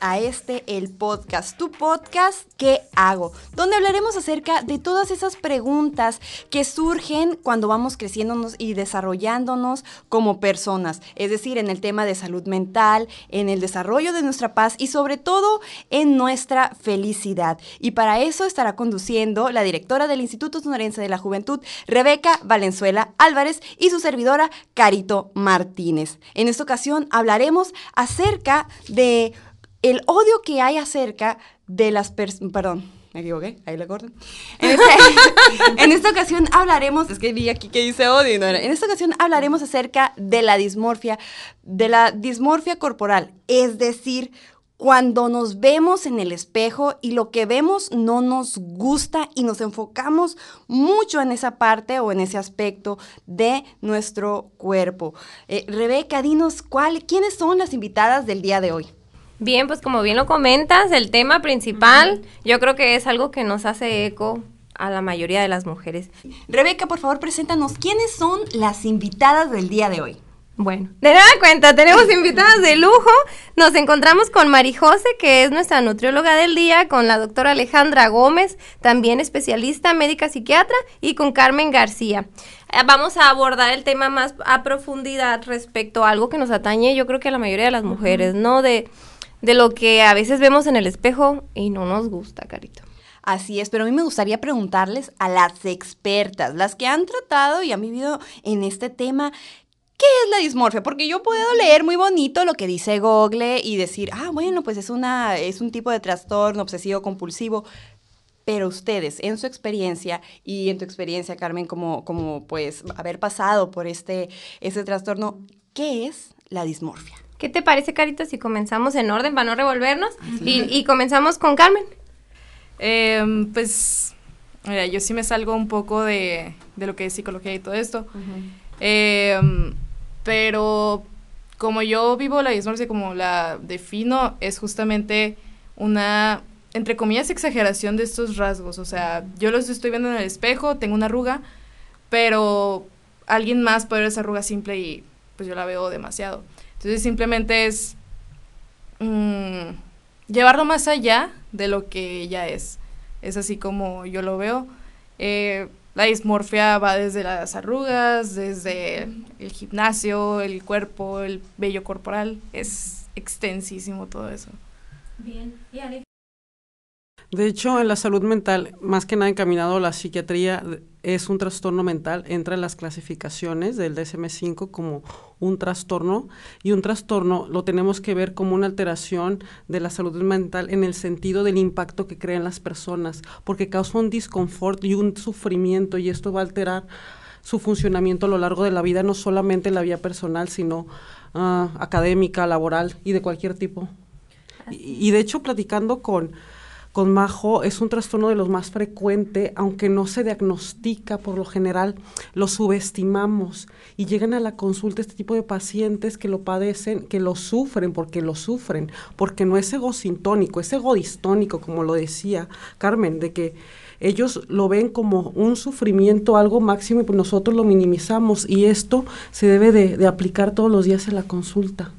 a este, el podcast, tu podcast, ¿qué hago? Donde hablaremos acerca de todas esas preguntas que surgen cuando vamos creciéndonos y desarrollándonos como personas, es decir, en el tema de salud mental, en el desarrollo de nuestra paz y sobre todo en nuestra felicidad. Y para eso estará conduciendo la directora del Instituto Sonorense de la Juventud, Rebeca Valenzuela Álvarez, y su servidora, Carito Martínez. En esta ocasión hablaremos acerca de el odio que hay acerca de las personas, perdón, me equivoqué, ahí la corto. En, este, en, esta ocasión hablaremos, es que vi aquí que dice odio, no, en esta ocasión hablaremos acerca de la dismorfia, de la dismorfia corporal, es decir, cuando nos vemos en el espejo y lo que vemos no nos gusta y nos enfocamos mucho en esa parte o en ese aspecto de nuestro cuerpo. Eh, Rebeca, dinos cuál, quiénes son las invitadas del día de hoy. Bien, pues como bien lo comentas, el tema principal yo creo que es algo que nos hace eco a la mayoría de las mujeres. Rebeca, por favor, preséntanos quiénes son las invitadas del día de hoy. Bueno, de nada cuenta, tenemos invitadas de lujo. Nos encontramos con Mari José, que es nuestra nutrióloga del día, con la doctora Alejandra Gómez, también especialista médica psiquiatra, y con Carmen García. Eh, vamos a abordar el tema más a profundidad respecto a algo que nos atañe, yo creo que a la mayoría de las mujeres, ¿no? De, de lo que a veces vemos en el espejo y no nos gusta, Carito. Así es, pero a mí me gustaría preguntarles a las expertas, las que han tratado y han vivido en este tema, ¿Qué es la dismorfia? Porque yo puedo leer muy bonito lo que dice Google y decir, ah, bueno, pues es, una, es un tipo de trastorno obsesivo compulsivo. Pero ustedes, en su experiencia y en tu experiencia, Carmen, como, como pues haber pasado por este, este trastorno, ¿qué es la dismorfia? ¿Qué te parece, Carito, si comenzamos en orden para no revolvernos? Y, comenzamos con Carmen. Em, pues, mira, yo sí me salgo un poco de, de, lo que es psicología y todo esto. Pero como yo vivo la dismorfia, como la defino, es justamente una, entre comillas, exageración de estos rasgos. O sea, yo los estoy viendo en el espejo, tengo una arruga, pero alguien más puede ver esa arruga simple y pues yo la veo demasiado. Entonces simplemente es mm, llevarlo más allá de lo que ella es. Es así como yo lo veo. Eh, la dismorfia va desde las arrugas, desde el gimnasio, el cuerpo, el vello corporal. Es extensísimo todo eso. Bien. ¿Y de hecho, en la salud mental, más que nada encaminado a la psiquiatría, es un trastorno mental, entra en las clasificaciones del DSM-5 como un trastorno y un trastorno lo tenemos que ver como una alteración de la salud mental en el sentido del impacto que crean las personas, porque causa un disconfort y un sufrimiento y esto va a alterar su funcionamiento a lo largo de la vida, no solamente en la vida personal, sino uh, académica, laboral y de cualquier tipo. Y, y de hecho, platicando con con Majo es un trastorno de los más frecuentes, aunque no se diagnostica por lo general, lo subestimamos y llegan a la consulta este tipo de pacientes que lo padecen, que lo sufren porque lo sufren, porque no es egosintónico, es egodistónico, como lo decía Carmen, de que ellos lo ven como un sufrimiento, algo máximo, y pues nosotros lo minimizamos y esto se debe de, de aplicar todos los días en la consulta.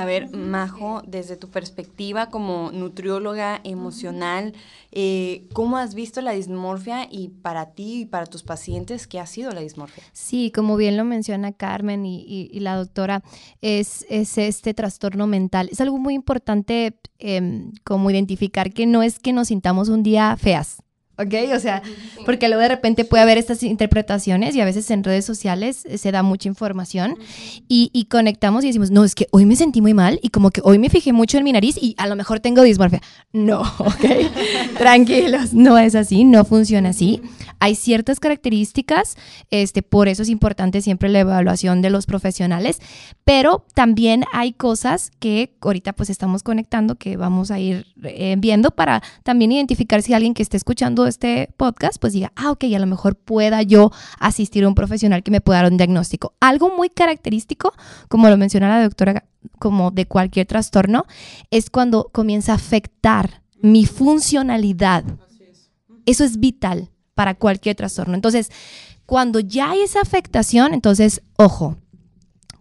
A ver, Majo, desde tu perspectiva como nutrióloga emocional, eh, ¿cómo has visto la dismorfia y para ti y para tus pacientes qué ha sido la dismorfia? Sí, como bien lo menciona Carmen y, la doctora, es, es, este trastorno mental. Es algo muy importante em, como identificar que no es que nos sintamos un día feas, ¿ok? O sea, porque luego de repente puede haber estas interpretaciones y a veces en redes sociales eh, se da mucha información y, y, conectamos y decimos, no, es que hoy me sentí muy mal y como que hoy me fijé mucho en mi nariz y a lo mejor tengo dismorfia. No, ¿ok? Tranquilos, no es así, no funciona así. Hay ciertas características, este, por eso es importante siempre la evaluación de los profesionales, pero también hay cosas que ahorita pues estamos conectando que vamos a ir eh, viendo para también identificar si alguien que esté escuchando este podcast pues diga, ah, ok, a lo mejor pueda yo asistir a un profesional que me pueda dar un diagnóstico. Algo muy característico, como lo menciona la doctora, como de cualquier trastorno, es cuando comienza a afectar mi funcionalidad. Eso es vital para cualquier trastorno. Entonces, cuando ya hay esa afectación, entonces, ojo,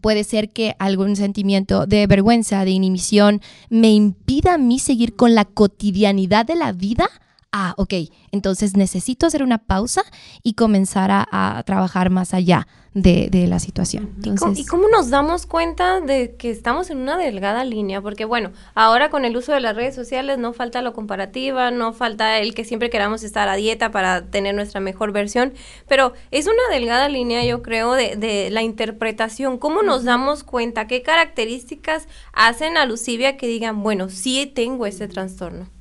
Puede ser que algún sentimiento de vergüenza, de inhibición, me impida a mí seguir con la cotidianidad de la vida ah, ok, entonces necesito hacer una pausa y comenzar a, trabajar más allá de, la situación. ¿Y, cómo, nos damos cuenta de que estamos en una delgada línea? Porque bueno, ahora con el uso de las redes sociales no falta lo comparativa, no falta el que siempre queramos estar a dieta para tener nuestra mejor versión, pero es una delgada línea, yo creo, de, de la interpretación. ¿Cómo nos damos cuenta? ¿Qué características hacen alusivia que digan, bueno, sí tengo ese trastorno?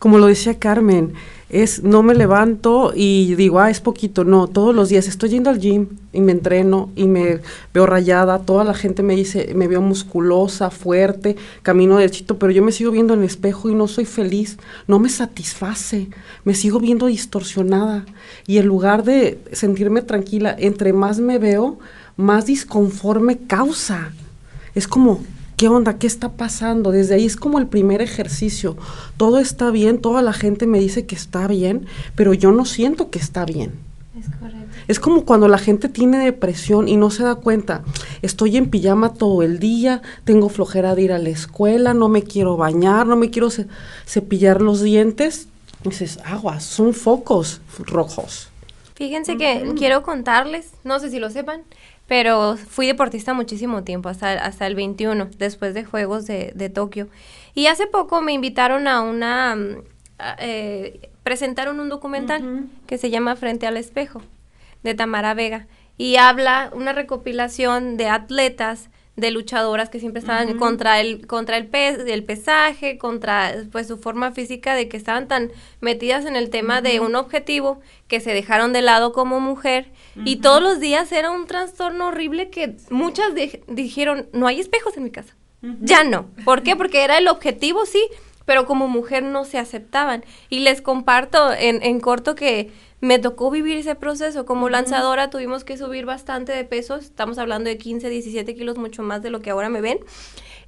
Como lo decía Carmen, es no me levanto y digo, ah, es poquito, no, todos los días estoy yendo al gym y me entreno y me veo rayada, toda la gente me dice, me veo musculosa, fuerte, camino derechito, pero yo me sigo viendo en el espejo y no soy feliz, no me satisface, me sigo viendo distorsionada. Y en lugar de sentirme tranquila, entre más me veo, más disconforme causa. Es como, ¿Qué onda? ¿Qué está pasando? Desde ahí es como el primer ejercicio. Todo está bien, toda la gente me dice que está bien, pero yo no siento que está bien. Es correcto. Es como cuando la gente tiene depresión y no se da cuenta. Estoy en pijama todo el día, tengo flojera de ir a la escuela, no me quiero bañar, no me quiero cepillar los dientes. dices, aguas, son focos rojos. Fíjense que quiero contarles, no sé si lo sepan, pero fui deportista muchísimo tiempo, hasta, hasta el 21, después de Juegos de, de Tokio. Y hace poco me invitaron a una... Mm, eh, presentaron un documental que se llama Frente al Espejo, de Tamara Vega, y habla una recopilación de atletas de luchadoras que siempre estaban contra el contra el, el pesaje, contra pues su forma física de que estaban tan metidas en el tema de un objetivo que se dejaron de lado como mujer y todos los días era un trastorno horrible que muchas dijeron, "No hay espejos en mi casa." Ya no. ¿Por qué? Porque era el objetivo, sí, pero como mujer no se aceptaban. Y les comparto en, en corto que me tocó vivir ese proceso. Como lanzadora tuvimos que subir bastante de peso, estamos hablando de 15, 17 kilos, mucho más de lo que ahora me ven.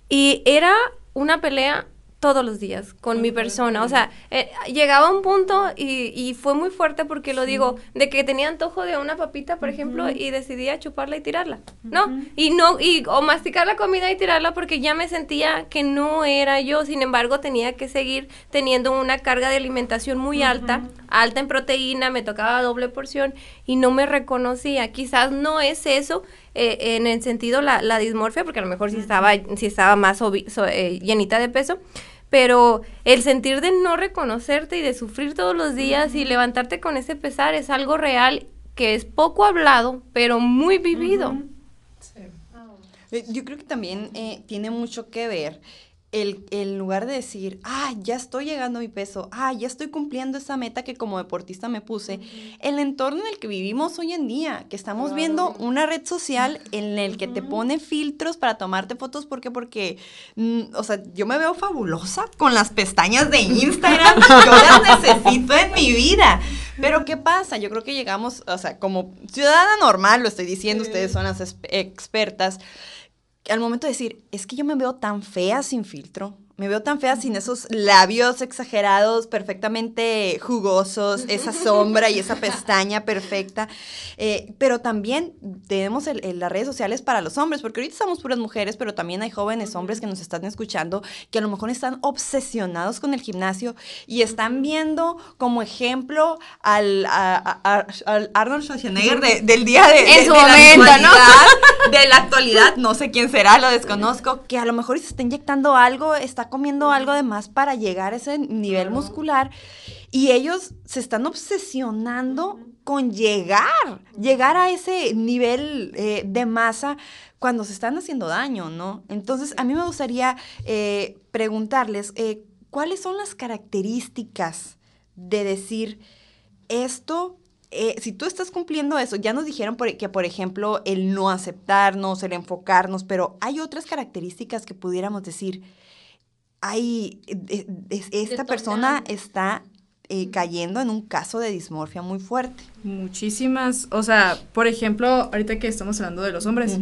Y era una pelea todos los días con mi persona. O sea, eh, llegaba un punto y, y, fue muy fuerte porque lo digo, de que tenía antojo de una papita, por ejemplo, y decidía chuparla y tirarla, ¿no? Y no, y, o masticar la comida y tirarla porque ya me sentía que no era yo. Sin embargo, tenía que seguir teniendo una carga de alimentación muy alta, alta en proteína, me tocaba doble porción y no me reconocía. Quizás no es eso, eh, en el sentido la, la, dismorfia, porque a lo mejor si estaba, si estaba más eh, llenita de peso, pero el sentir de no reconocerte y de sufrir todos los días y levantarte con ese pesar es algo real que es poco hablado, pero muy vivido. Eh, yo creo que también eh, tiene mucho que ver el, el, lugar de decir, ah, ya estoy llegando a mi peso, ah, ya estoy cumpliendo esa meta que como deportista me puse, el entorno en el que vivimos hoy en día, que estamos viendo una red social en el que te pone filtros para tomarte fotos, ¿por qué? Porque, mm, o sea, yo me veo fabulosa con las pestañas de Instagram, yo las necesito en mi vida. Pero ¿qué pasa? Yo creo que llegamos, o sea, como ciudadana normal, lo estoy diciendo, ustedes son las expertas, al momento de decir, es que yo me veo tan fea sin filtro, me veo tan fea sin esos labios exagerados, perfectamente jugosos, esa sombra y esa pestaña perfecta. Eh, pero también tenemos las redes sociales para los hombres, porque ahorita somos puras mujeres, pero también hay jóvenes hombres que nos están escuchando que a lo mejor están obsesionados con el gimnasio y están viendo como ejemplo al, Arnold Schwarzenegger del día de, en su momento, ¿no? de la actualidad, no sé quién será, lo desconozco, que a lo mejor se está inyectando algo, está comiendo algo de más para llegar a ese nivel muscular y ellos se están obsesionando con llegar, llegar a ese nivel eh, de masa cuando se están haciendo daño, ¿no? Entonces, a mí me gustaría eh, preguntarles, eh, ¿cuáles son las características de decir esto si tú estás cumpliendo eso, ya nos dijeron que, por ejemplo, el no aceptarnos, el enfocarnos, pero hay otras características que pudiéramos decir, hay, eh, esta persona está eh, cayendo en un caso de dismorfia muy fuerte. Muchísimas, o sea, por ejemplo, ahorita que estamos hablando de los hombres,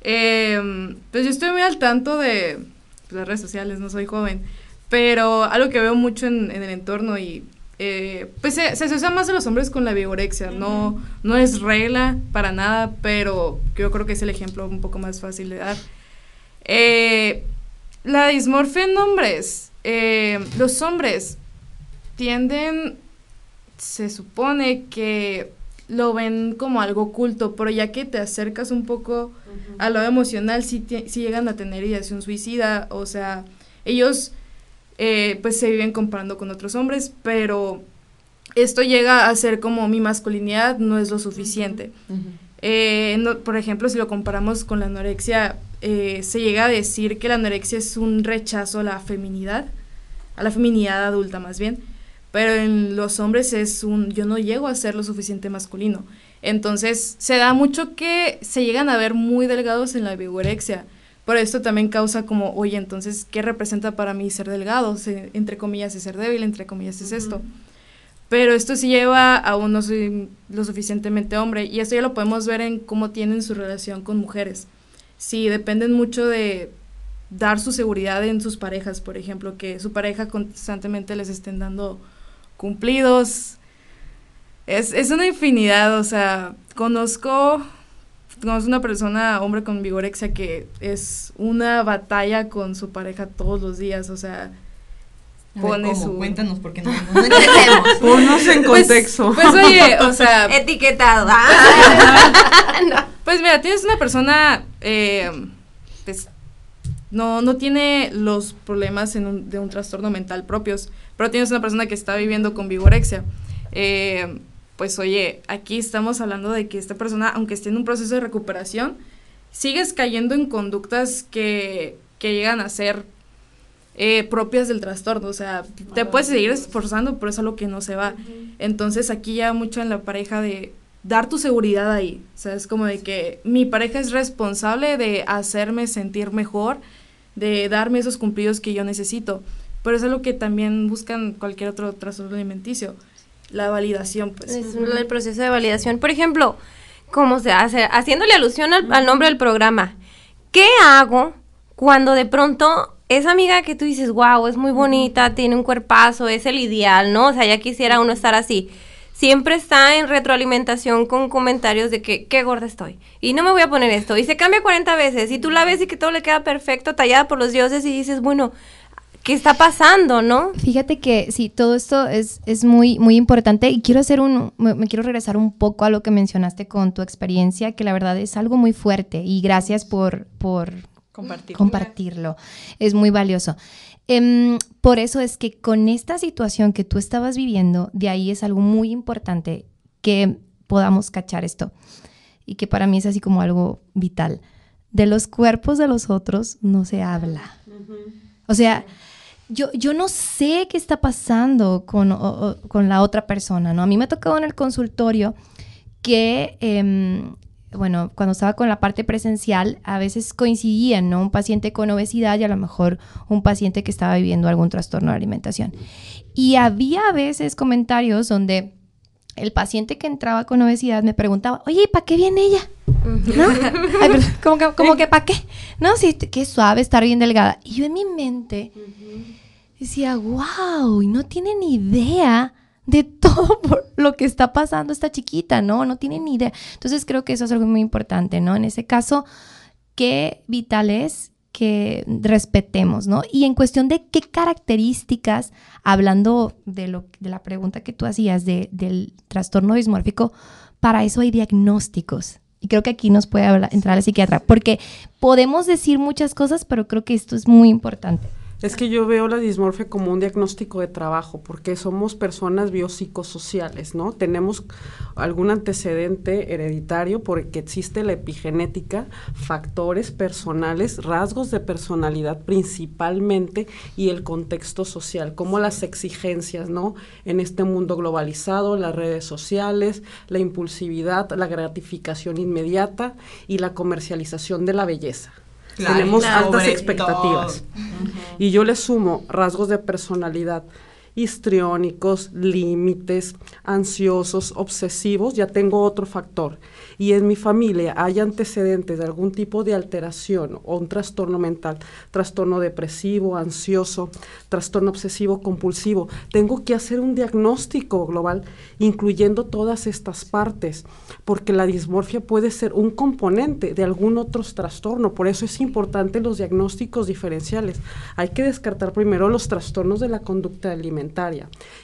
em, pues yo estoy muy al tanto de pues, las redes sociales, no soy joven, pero algo que veo mucho en, el entorno y eh, pues se, se asocia más de los hombres con la vigorexia, no, no es regla para nada, pero yo creo que es el ejemplo un poco más fácil de dar. Eh, la dismorfia en hombres, eh, los hombres tienden, se supone que lo ven como algo oculto, pero ya que te acercas un poco a lo emocional, si llegan a tener ideación suicida, o sea, ellos eh, pues se viven comparando con otros hombres, pero esto llega a ser como mi masculinidad no es lo suficiente. Eh, por ejemplo, si lo comparamos con la anorexia, eh, se llega a decir que la anorexia es un rechazo a la feminidad, a la feminidad adulta más bien, pero en los hombres es un yo no llego a ser lo suficiente masculino. Entonces se da mucho que se llegan a ver muy delgados en la vigorexia pero esto también causa como, oye, entonces, ¿qué representa para mí ser delgado? entre comillas es ser débil, entre comillas es esto. Pero esto sí lleva a uno lo suficientemente hombre y esto ya lo podemos ver en cómo tienen su relación con mujeres. Si dependen mucho de dar su seguridad en sus parejas, por ejemplo, que su pareja constantemente les estén dando cumplidos. Es, es una infinidad, o sea, conozco es una persona, hombre con vigorexia, que es una batalla con su pareja todos los días, o sea, pone su... Cuéntanos, porque no, no entendemos. Ponnos en pues, contexto. Pues, oye, o sea... Etiquetado. Pues mira, tienes una persona, eh, pues, no, no tiene los problemas en de un trastorno mental propios, pero tienes una persona que está viviendo con vigorexia. Eh, pues oye, aquí estamos hablando de que esta persona, aunque esté en un proceso de recuperación, sigues cayendo en conductas que, que llegan a ser eh, propias del trastorno. O sea, te puedes seguir esforzando, pero es algo que no se va. Entonces aquí ya mucho en la pareja de dar tu seguridad ahí. O sea, es como de que mi pareja es responsable de hacerme sentir mejor, de darme esos cumplidos que yo necesito. Pero es algo que también buscan cualquier otro trastorno alimenticio la validación, pues. Es el proceso de validación. Por ejemplo, ¿cómo se hace? Haciéndole alusión al, nombre del programa. ¿Qué hago cuando de pronto esa amiga que tú dices, wow, es muy bonita, tiene un cuerpazo, es el ideal, ¿no? O sea, ya quisiera uno estar así. Siempre está en retroalimentación con comentarios de que qué gorda estoy. Y no me voy a poner esto. Y se cambia 40 veces. Y tú la ves y que todo le queda perfecto, tallada por los dioses. Y dices, bueno, ¿Qué está pasando, no? Fíjate que sí, todo esto es, es muy, muy importante y quiero hacer un, me, quiero regresar un poco a lo que mencionaste con tu experiencia, que la verdad es algo muy fuerte y gracias por, por compartirlo. compartirlo. Es muy valioso. Em, por eso es que con esta situación que tú estabas viviendo, de ahí es algo muy importante que podamos cachar esto y que para mí es así como algo vital. De los cuerpos de los otros no se habla. O sea, yo, yo no sé qué está pasando con, con, la otra persona, ¿no? A mí me ha tocado en el consultorio que, em, bueno, cuando estaba con la parte presencial, a veces coincidían, ¿no? Un paciente con obesidad y a lo mejor un paciente que estaba viviendo algún trastorno de alimentación. Y había a veces comentarios donde el paciente que entraba con obesidad me preguntaba, oye, ¿para qué viene ella? ¿No? como que, como que ¿para qué? No, sí, qué suave estar bien delgada. Y yo en mi mente decía, wow, y no tiene ni idea de todo por lo que está pasando esta chiquita, ¿no? No tiene ni idea. Entonces creo que eso es algo muy importante, ¿no? En ese caso, qué vital es que respetemos, ¿no? Y en cuestión de qué características, hablando de, lo, de la pregunta que tú hacías del trastorno dismórfico, para eso hay diagnósticos. Y creo que aquí nos puede entrar la psiquiatra, porque podemos decir muchas cosas, pero creo que esto es muy importante. Es que yo veo la dismorfia como un diagnóstico de trabajo, porque somos personas biopsicosociales, ¿no? Tenemos algún antecedente hereditario porque existe la epigenética, factores personales, rasgos de personalidad principalmente y el contexto social, como las exigencias, ¿no? En este mundo globalizado, las redes sociales, la impulsividad, la gratificación inmediata y la comercialización de la belleza. Tenemos altas expectativas. Y yo le sumo rasgos de personalidad histriónicos, límites, ansiosos, obsesivos, ya tengo otro factor. Y en mi familia hay antecedentes de algún tipo de alteración o un trastorno mental, trastorno depresivo, ansioso, trastorno obsesivo compulsivo. Tengo que hacer un diagnóstico global incluyendo todas estas partes, porque la dismorfia puede ser un componente de algún otro trastorno. Por eso es importante los diagnósticos diferenciales. Hay que descartar primero los trastornos de la conducta alimentaria.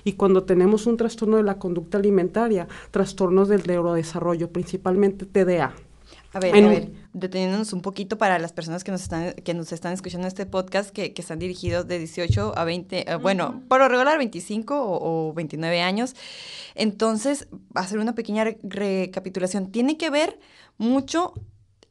Y cuando tenemos un trastorno de la conducta alimentaria, trastornos del neurodesarrollo, principalmente TDA. A ver, a ver, deteniéndonos un poquito para las personas que nos están, que nos están escuchando este podcast, que, que están dirigidos de 18 a 20, eh, bueno, por lo regular 25 o, o, 29 años. Entonces, hacer una pequeña recapitulación. Tiene que ver mucho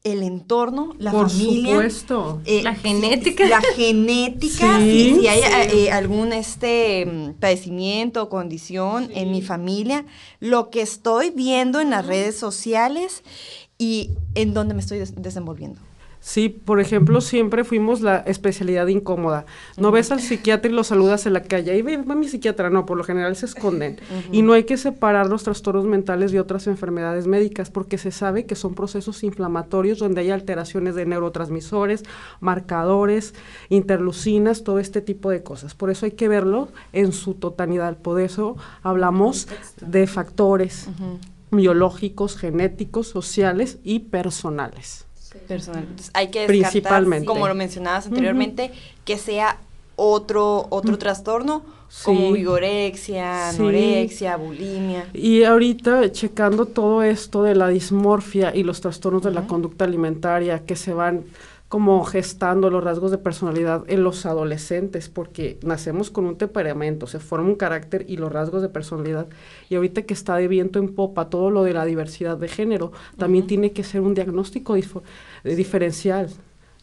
el entorno, la Por familia. supuesto. Eh, la genética. La genética, Sí, si, si hay sí. eh, algún este mm, padecimiento o condición en mi familia, lo que estoy viendo en las redes sociales y en dónde me estoy des- desenvolviendo. Sí, por ejemplo, siempre fuimos la especialidad incómoda. No ves al psiquiatra y lo saludas en la calle. Ahí va mi psiquiatra. No, por lo general se esconden. Y no hay que separar los trastornos mentales de otras enfermedades médicas porque se sabe que son procesos inflamatorios donde hay alteraciones de neurotransmisores, marcadores, interlucinas, todo este tipo de cosas. Por eso hay que verlo en su totalidad. Por eso hablamos de factores biológicos, genéticos, sociales y personales. Personal. Entonces, hay que descartar, Principalmente. como lo mencionabas anteriormente, que sea otro, otro trastorno como Sí. vigorexia, Sí. anorexia, bulimia. Y ahorita checando todo esto de la dismorfia y los trastornos de la conducta alimentaria que se van como gestando los rasgos de personalidad en los adolescentes, porque nacemos con un temperamento, se forma un carácter y los rasgos de personalidad. Y ahorita que está de viento en popa todo lo de la diversidad de género, también tiene que ser un diagnóstico diferencial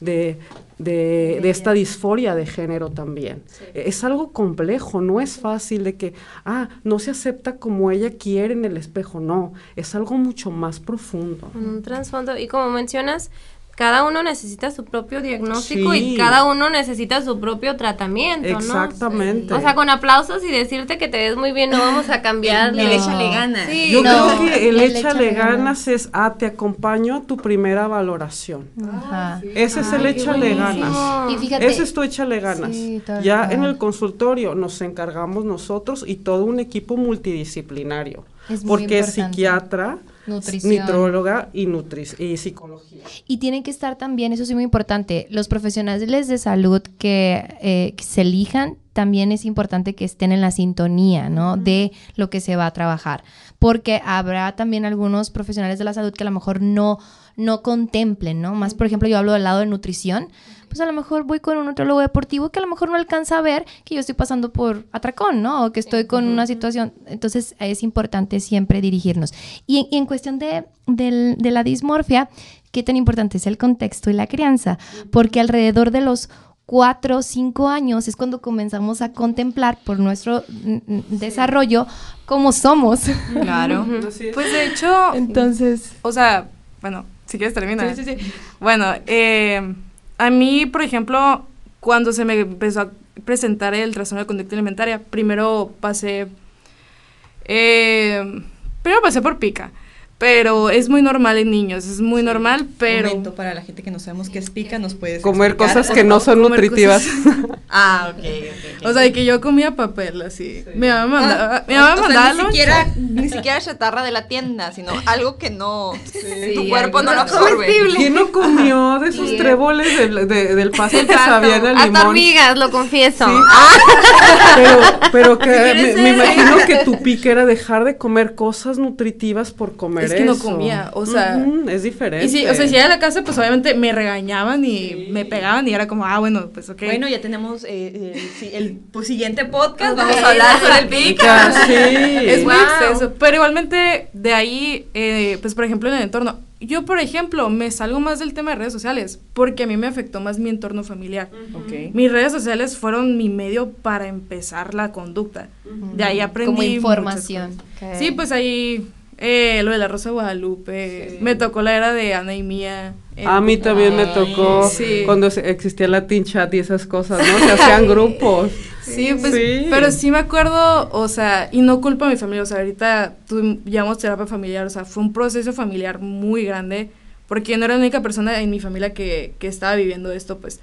de, de, de esta disforia de género también. Es algo complejo, no es fácil de que, ah, no se acepta como ella quiere en el espejo, no, es algo mucho más profundo. Un trasfondo. Y como mencionas, cada uno necesita su propio diagnóstico Sí. y cada uno necesita su propio tratamiento, ¿no? Exactamente. O sea, con aplausos y decirte que te ves muy bien, no vamos a cambiar. El échale ganas. Sí, Yo No, creo que el, el échale ganas es, ah, te acompaño a tu primera valoración. Ajá. Ese es el Ay, échale ganas. Y fíjate, Ese es tu échale ganas. Sí, ya en el consultorio nos encargamos nosotros y todo un equipo multidisciplinario. Es muy porque es psiquiatra, Nutrición. nitróloga y, nutri- y psicología. Y tienen que estar también, eso sí muy importante, los profesionales de salud que, eh, que se elijan, también es importante que estén en la sintonía, ¿no? De lo que se va a trabajar. Porque habrá también algunos profesionales de la salud que a lo mejor no, no contemplen, ¿no? Más, por ejemplo, yo hablo del lado de nutrición, pues a lo mejor voy con un nutriólogo deportivo que a lo mejor no alcanza a ver que yo estoy pasando por atracón, ¿no? O que estoy con una situación. Entonces es importante siempre dirigirnos. Y en, y en cuestión de, del- de la dismorfia, qué tan importante es el contexto y la crianza, porque alrededor de los cuatro o cinco años es cuando comenzamos a contemplar por nuestro mm, mm, desarrollo cómo somos. Claro. Pues de hecho, Entonces, o sea, bueno, si quieres termina. Bueno, eh, a mí, por ejemplo, cuando se me empezó a presentar el trastorno de conducta alimentaria, primero pasé, eh, primero pasé por pica, pero es muy normal en niños, es muy normal, pero... Momento para la gente que no sabemos qué es pica, nos puedes Comer explicar, cosas que no son nutritivas. Ah, ok, ok. ok. O sea, de que yo comía papel así. Mi mamá Ah, mandaba, mi mamá o sea, mandaba ni siquiera, ni siquiera chatarra de la tienda, sino algo que no, tu Sí, cuerpo no lo absorbe. ¿Quién no comió de esos tréboles del, de- del pasto que sabían a Hasta limón? hormigas, lo confieso. Sí. Ah, Pero, pero que me, imagino que tu pique era dejar de comer cosas nutritivas por comer Es que no comía, o sea, es diferente. Y sí, o sea, si llegaba a la casa, pues obviamente me regañaban y me pegaban y era como, ah, bueno, pues ok. Bueno, ya tenemos eh, eh, sí, el pues, siguiente podcast, vamos a hablar sobre el pica. Sí. es muy Wow. exceso. Pero igualmente, de ahí, eh, pues por ejemplo, en el entorno. Yo, por ejemplo, me salgo más del tema de redes sociales porque a mí me afectó más mi entorno familiar. Ok. Mis redes sociales fueron mi medio para empezar la conducta. De ahí aprendí. como información. cosas. Sí, pues ahí Eh, lo de la Rosa de Guadalupe. Me tocó la era de Ana y Mía. A mí también me tocó sí. cuando existía la Teen Chat y esas cosas, ¿no? Se hacían grupos. Sí, pues, Sí. pero sí me acuerdo, o sea, y no culpa a mi familia, o sea, ahorita llevamos terapia familiar, o sea, fue un proceso familiar muy grande, porque yo no era la única persona en mi familia que, que estaba viviendo esto, pues.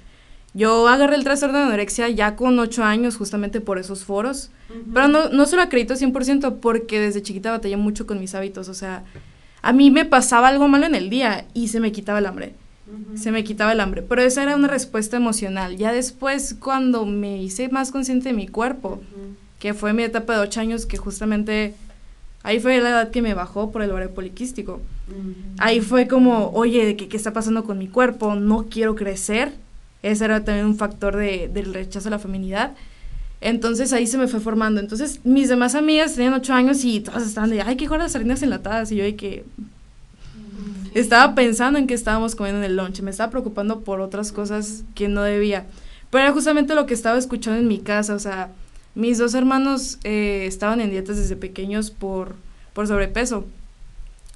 Yo agarré el trastorno de anorexia ya con ocho años, justamente por esos foros, pero no, no se lo acredito 100% porque desde chiquita batallé mucho con mis hábitos, o sea, a mí me pasaba algo malo en el día y se me quitaba el hambre. Se me quitaba el hambre, pero esa era una respuesta emocional. Ya después, cuando me hice más consciente de mi cuerpo, que fue mi etapa de ocho años, que justamente ahí fue la edad que me bajó por el ovario poliquístico. Ahí fue como, oye, ¿qué, ¿qué está pasando con mi cuerpo? No quiero crecer. Ese era también un factor de, del rechazo a la feminidad. Entonces ahí se me fue formando. Entonces mis demás amigas tenían ocho años y todas estaban de, ay, qué las sardinas enlatadas. Y yo de que estaba pensando en que estábamos comiendo en el lunch. Me estaba preocupando por otras cosas que no debía. Pero era justamente lo que estaba escuchando en mi casa. O sea, mis dos hermanos eh, estaban en dietas desde pequeños por, por sobrepeso.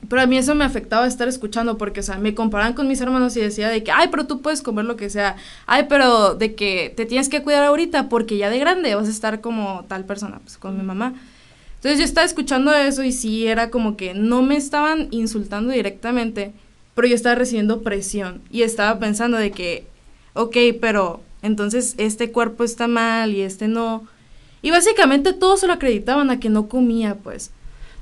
Pero a mí eso me afectaba estar escuchando porque, o sea, me comparaban con mis hermanos y decía de que, ay, pero tú puedes comer lo que sea. Ay, pero de que te tienes que cuidar ahorita porque ya de grande vas a estar como tal persona, pues con mi mamá. Entonces yo estaba escuchando eso y sí era como que no me estaban insultando directamente, pero yo estaba recibiendo presión y estaba pensando de que, ok, pero entonces este cuerpo está mal y este no. Y básicamente todos se lo acreditaban a que no comía, pues.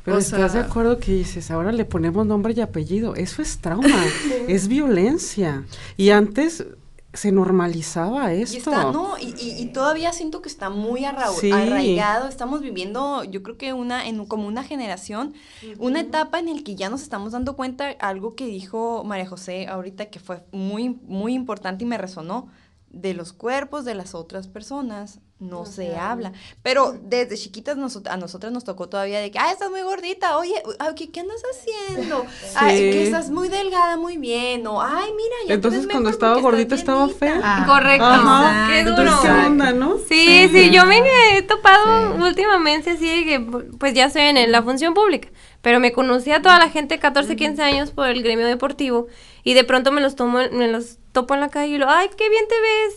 Pero O estás de acuerdo que dices, ahora le ponemos nombre y apellido. Eso es trauma, es violencia. Y antes se normalizaba esto. Y está, no, y, y- y todavía siento que está muy arra- Sí. arraigado. Estamos viviendo, yo creo que una, en como una generación, una etapa en el que ya nos estamos dando cuenta, algo que dijo María José ahorita que fue muy, muy importante y me resonó, de los cuerpos de las otras personas no, se, habla. Pero desde chiquitas nos- a nosotras nos tocó todavía de que, ah, estás muy gordita, oye, ¿qué, qué andas haciendo? Ay, que Sí. estás muy delgada, muy bien, o ay, mira, ya Entonces cuando estaba gordita estaba bienita". fea. Correcto. Ajá. Qué duro. Entonces, ¿qué onda, no? Sí, sí, yo me he topado últimamente así de que, pues ya estoy en la función pública, pero me conocí a toda la gente 14, 15 años por el gremio deportivo y de pronto me los tomo, me los topo en la calle y lo, ay, qué bien te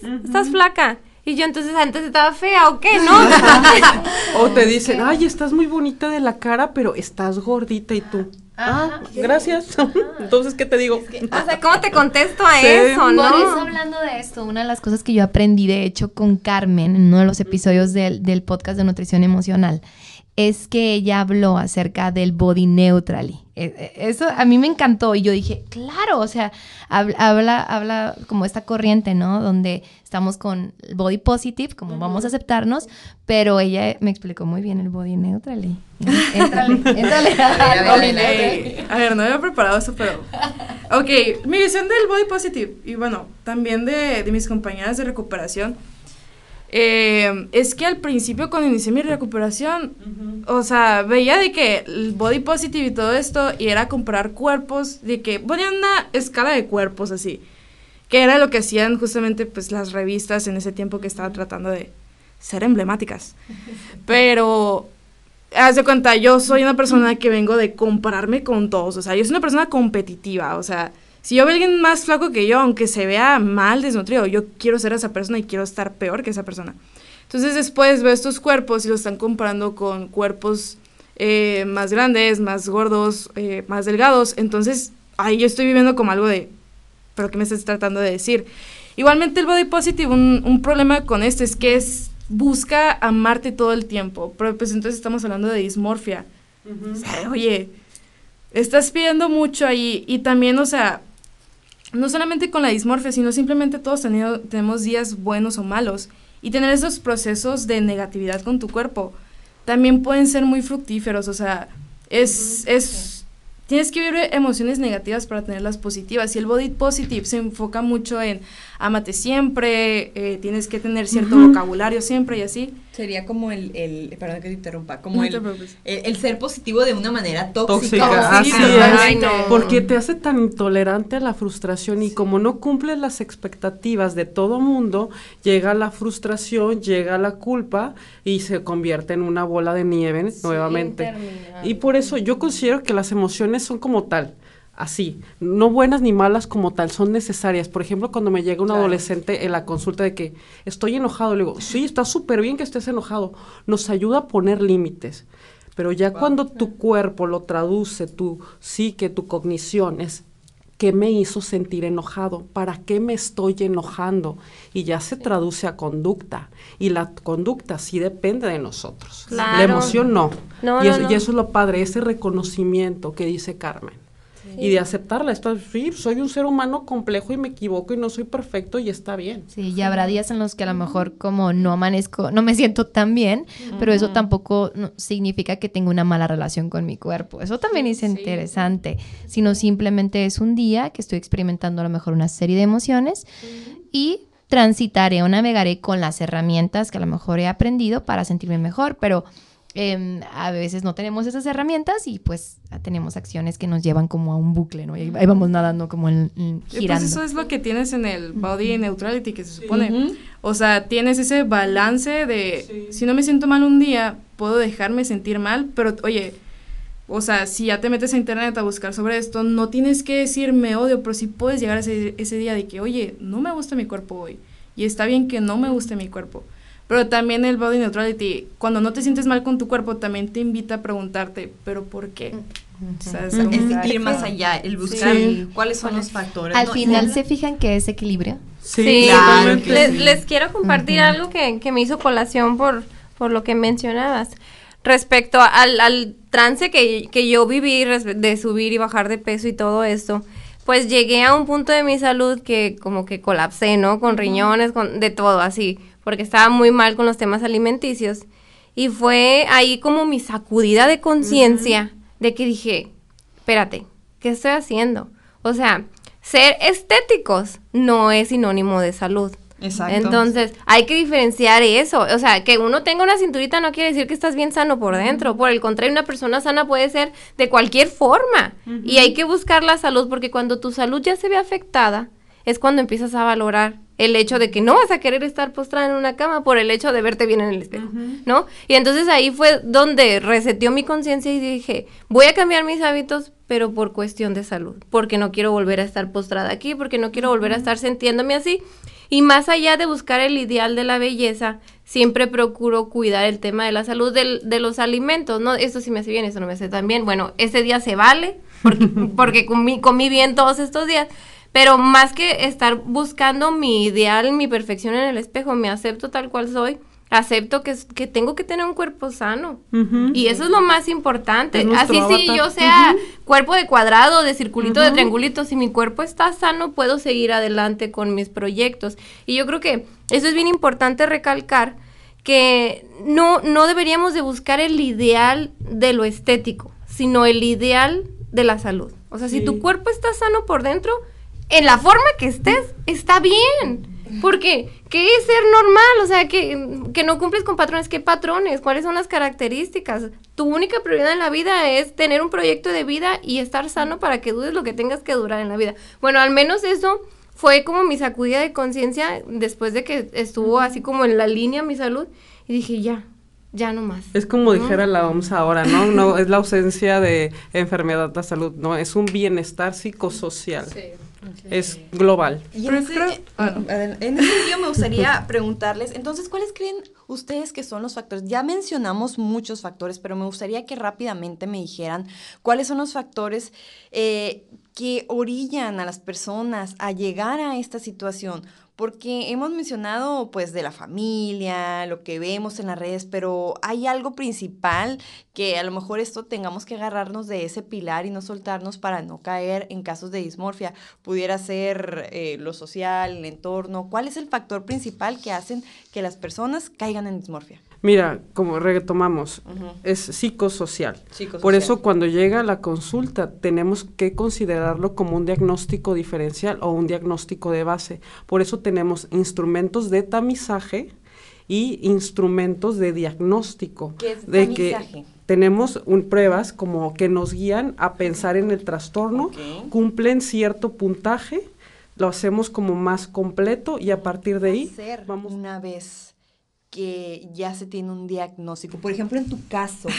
ves, estás flaca. Y yo entonces antes estaba fea o qué, ¿no? O te dicen, ay, estás muy bonita de la cara, pero estás gordita y tú. Ah, gracias. Entonces, ¿qué te digo? o sea, ¿cómo te contesto a Sí. eso, Por eso, no? hablando de esto, una de las cosas que yo aprendí, de hecho, con Carmen, en uno de los episodios del, del podcast de nutrición emocional, es que ella habló acerca del body neutrally. Eh, eh, Eso a mí me encantó y yo dije, claro, o sea, hab- habla, habla como esta corriente, ¿no? Donde estamos con el body positive, como vamos a aceptarnos, pero ella me explicó muy bien el body neutrally. Éntrale, éntrale. A ver, no había preparado eso, pero... Ok, mi visión del body positive y bueno, también de, de mis compañeras de recuperación, eh, es que al principio cuando inicié mi recuperación, o sea, veía de que el body positive y todo esto, y era comparar cuerpos, de que ponían una escala de cuerpos así, que era lo que hacían justamente pues las revistas en ese tiempo que estaba tratando de ser emblemáticas. Pero haz de cuenta, yo soy una persona que vengo de compararme con todos, o sea, yo soy una persona competitiva, o sea, si yo veo a alguien más flaco que yo, aunque se vea mal, desnutrido, yo quiero ser esa persona y quiero estar peor que esa persona. Entonces después veo estos cuerpos y los están comparando con cuerpos eh, más grandes, más gordos, eh, más delgados, entonces ahí yo estoy viviendo como algo de, pero ¿qué me estás tratando de decir? Igualmente el body positive, un, un problema con esto es que es, busca amarte todo el tiempo, pero pues entonces estamos hablando de dismorfia. O sea, oye, estás pidiendo mucho ahí y también, o sea, no solamente con la dismorfia, sino simplemente todos tenido- tenemos días buenos o malos. Y tener esos procesos de negatividad con tu cuerpo también pueden ser muy fructíferos, o sea, es, es, tienes que vivir emociones negativas para tenerlas positivas. Y el body positive se enfoca mucho en amate siempre, eh, tienes que tener cierto vocabulario siempre y así. Sería como el, el perdón que te interrumpa, como No el, te el, el ser positivo de una manera tóxica. tóxica, así Sí, es, totalmente. porque te hace tan intolerante a la frustración y como no cumples las expectativas de todo mundo, llega la frustración, llega la culpa y se convierte en una bola de nieve nuevamente. Y por eso yo considero que las emociones son como tal, así, no buenas ni malas como tal, son necesarias. Por ejemplo, cuando me llega un Claro. adolescente en la consulta de que estoy enojado, le digo, sí, está súper bien que estés enojado, nos ayuda a poner límites. Pero ya cuando tu cuerpo lo traduce, tu psique, tu cognición, es ¿qué me hizo sentir enojado? ¿Para qué me estoy enojando? Y ya se traduce a conducta. Y la conducta sí depende de nosotros. La emoción no. No, y, no, eso, no. y eso es lo padre, ese reconocimiento que dice Carmen. Y de aceptarla, está, sí, soy un ser humano complejo y me equivoco y no soy perfecto y está bien. Sí, y habrá días en los que a lo mejor como no amanezco, no me siento tan bien, pero eso tampoco no- significa que tengo una mala relación con mi cuerpo. Eso también es interesante, sino simplemente es un día que estoy experimentando a lo mejor una serie de emociones y transitaré o navegaré con las herramientas que a lo mejor he aprendido para sentirme mejor, pero em, a veces no tenemos esas herramientas y pues tenemos acciones que nos llevan como a un bucle, ¿no? Y ahí vamos nadando como en, en- Y pues girando. eso es lo que tienes en el body neutrality que se supone. O sea, tienes ese balance de si no me siento mal un día, puedo dejarme sentir mal, pero oye, o sea, si ya te metes a internet a buscar sobre esto, no tienes que decir me odio, pero sí puedes llegar a ese, ese día de que, oye, no me gusta mi cuerpo hoy. Y está bien que no me guste mi cuerpo. Pero también el body neutrality, cuando no te sientes mal con tu cuerpo, también te invita a preguntarte, ¿pero por qué? O sea, es muy- ir más allá, el buscar Sí. cuáles son los factores. Al ¿no? final se fijan que es equilibrio. Sí, claro les, que les- sí. les quiero compartir algo que, que me hizo colación por, por lo que mencionabas. Respecto al, al trance que, que yo viví de subir y bajar de peso y todo esto, pues llegué a un punto de mi salud que como que colapsé, ¿no? Con riñones, con de todo así, porque estaba muy mal con los temas alimenticios. Y fue ahí como mi sacudida de conciencia de que dije, espérate, ¿qué estoy haciendo? O sea, ser estéticos no es sinónimo de salud. Exacto. Entonces, hay que diferenciar eso. O sea, que uno tenga una cinturita no quiere decir que estás bien sano por dentro. Por el contrario, una persona sana puede ser de cualquier forma. Y hay que buscar la salud porque cuando tu salud ya se ve afectada, es cuando empiezas a valorar el hecho de que no vas a querer estar postrada en una cama por el hecho de verte bien en el espejo, ¿no? Y entonces ahí fue donde reseteó mi conciencia y dije, voy a cambiar mis hábitos, pero por cuestión de salud, porque no quiero volver a estar postrada aquí, porque no quiero volver a estar sintiéndome así. Y más allá de buscar el ideal de la belleza, siempre procuro cuidar el tema de la salud del- de los alimentos, ¿no? Esto sí me hace bien, esto no me hace tan bien. Bueno, ese día se vale, porque, porque comí, comí bien todos estos días. Pero más que estar buscando mi ideal, mi perfección en el espejo, me acepto tal cual soy, acepto que, que tengo que tener un cuerpo sano. Y eso es lo más importante. Así si avatar. yo sea cuerpo de cuadrado, de circulito, de triangulito, si mi cuerpo está sano, puedo seguir adelante con mis proyectos. Y yo creo que eso es bien importante recalcar que no, no deberíamos de buscar el ideal de lo estético, sino el ideal de la salud. O sea, si tu cuerpo está sano por dentro, en la forma que estés, está bien. Porque, ¿qué es ser normal? O sea, que, que no cumples con patrones. ¿Qué patrones? ¿Cuáles son las características? Tu única prioridad en la vida es tener un proyecto de vida y estar sano para que dudes lo que tengas que durar en la vida. Bueno, al menos eso fue como mi sacudida de conciencia después de que estuvo así como en la línea mi salud. Y dije, ya, ya no más. Es como dijera la OMS ahora, ¿no? No es la ausencia de enfermedad de salud, no, es un bienestar psicosocial. Es global. Y en ese, creo- ah, no. en- en ese sentido me gustaría preguntarles, entonces, ¿cuáles creen ustedes que son los factores? Ya mencionamos muchos factores, pero me gustaría que rápidamente me dijeran cuáles son los factores eh, que orillan a las personas a llegar a esta situación. Porque hemos mencionado pues de la familia, lo que vemos en las redes, pero hay algo principal que a lo mejor esto tengamos que agarrarnos de ese pilar y no soltarnos para no caer en casos de dismorfia. Pudiera ser eh, lo social, el entorno. ¿Cuál es el factor principal que hacen que las personas caigan en dismorfia? Mira, como retomamos, es psicosocial. Psicosocial. Por eso cuando llega la consulta tenemos que considerarlo como un diagnóstico diferencial o un diagnóstico de base. Por eso tenemos instrumentos de tamizaje y instrumentos de diagnóstico. ¿Qué es de tamizaje? que tenemos un- pruebas como que nos guían a pensar en el trastorno, cumplen cierto puntaje, lo hacemos como más completo y a partir de ahí hacer vamos una vez que ya se tiene un diagnóstico? Por ejemplo, en tu caso,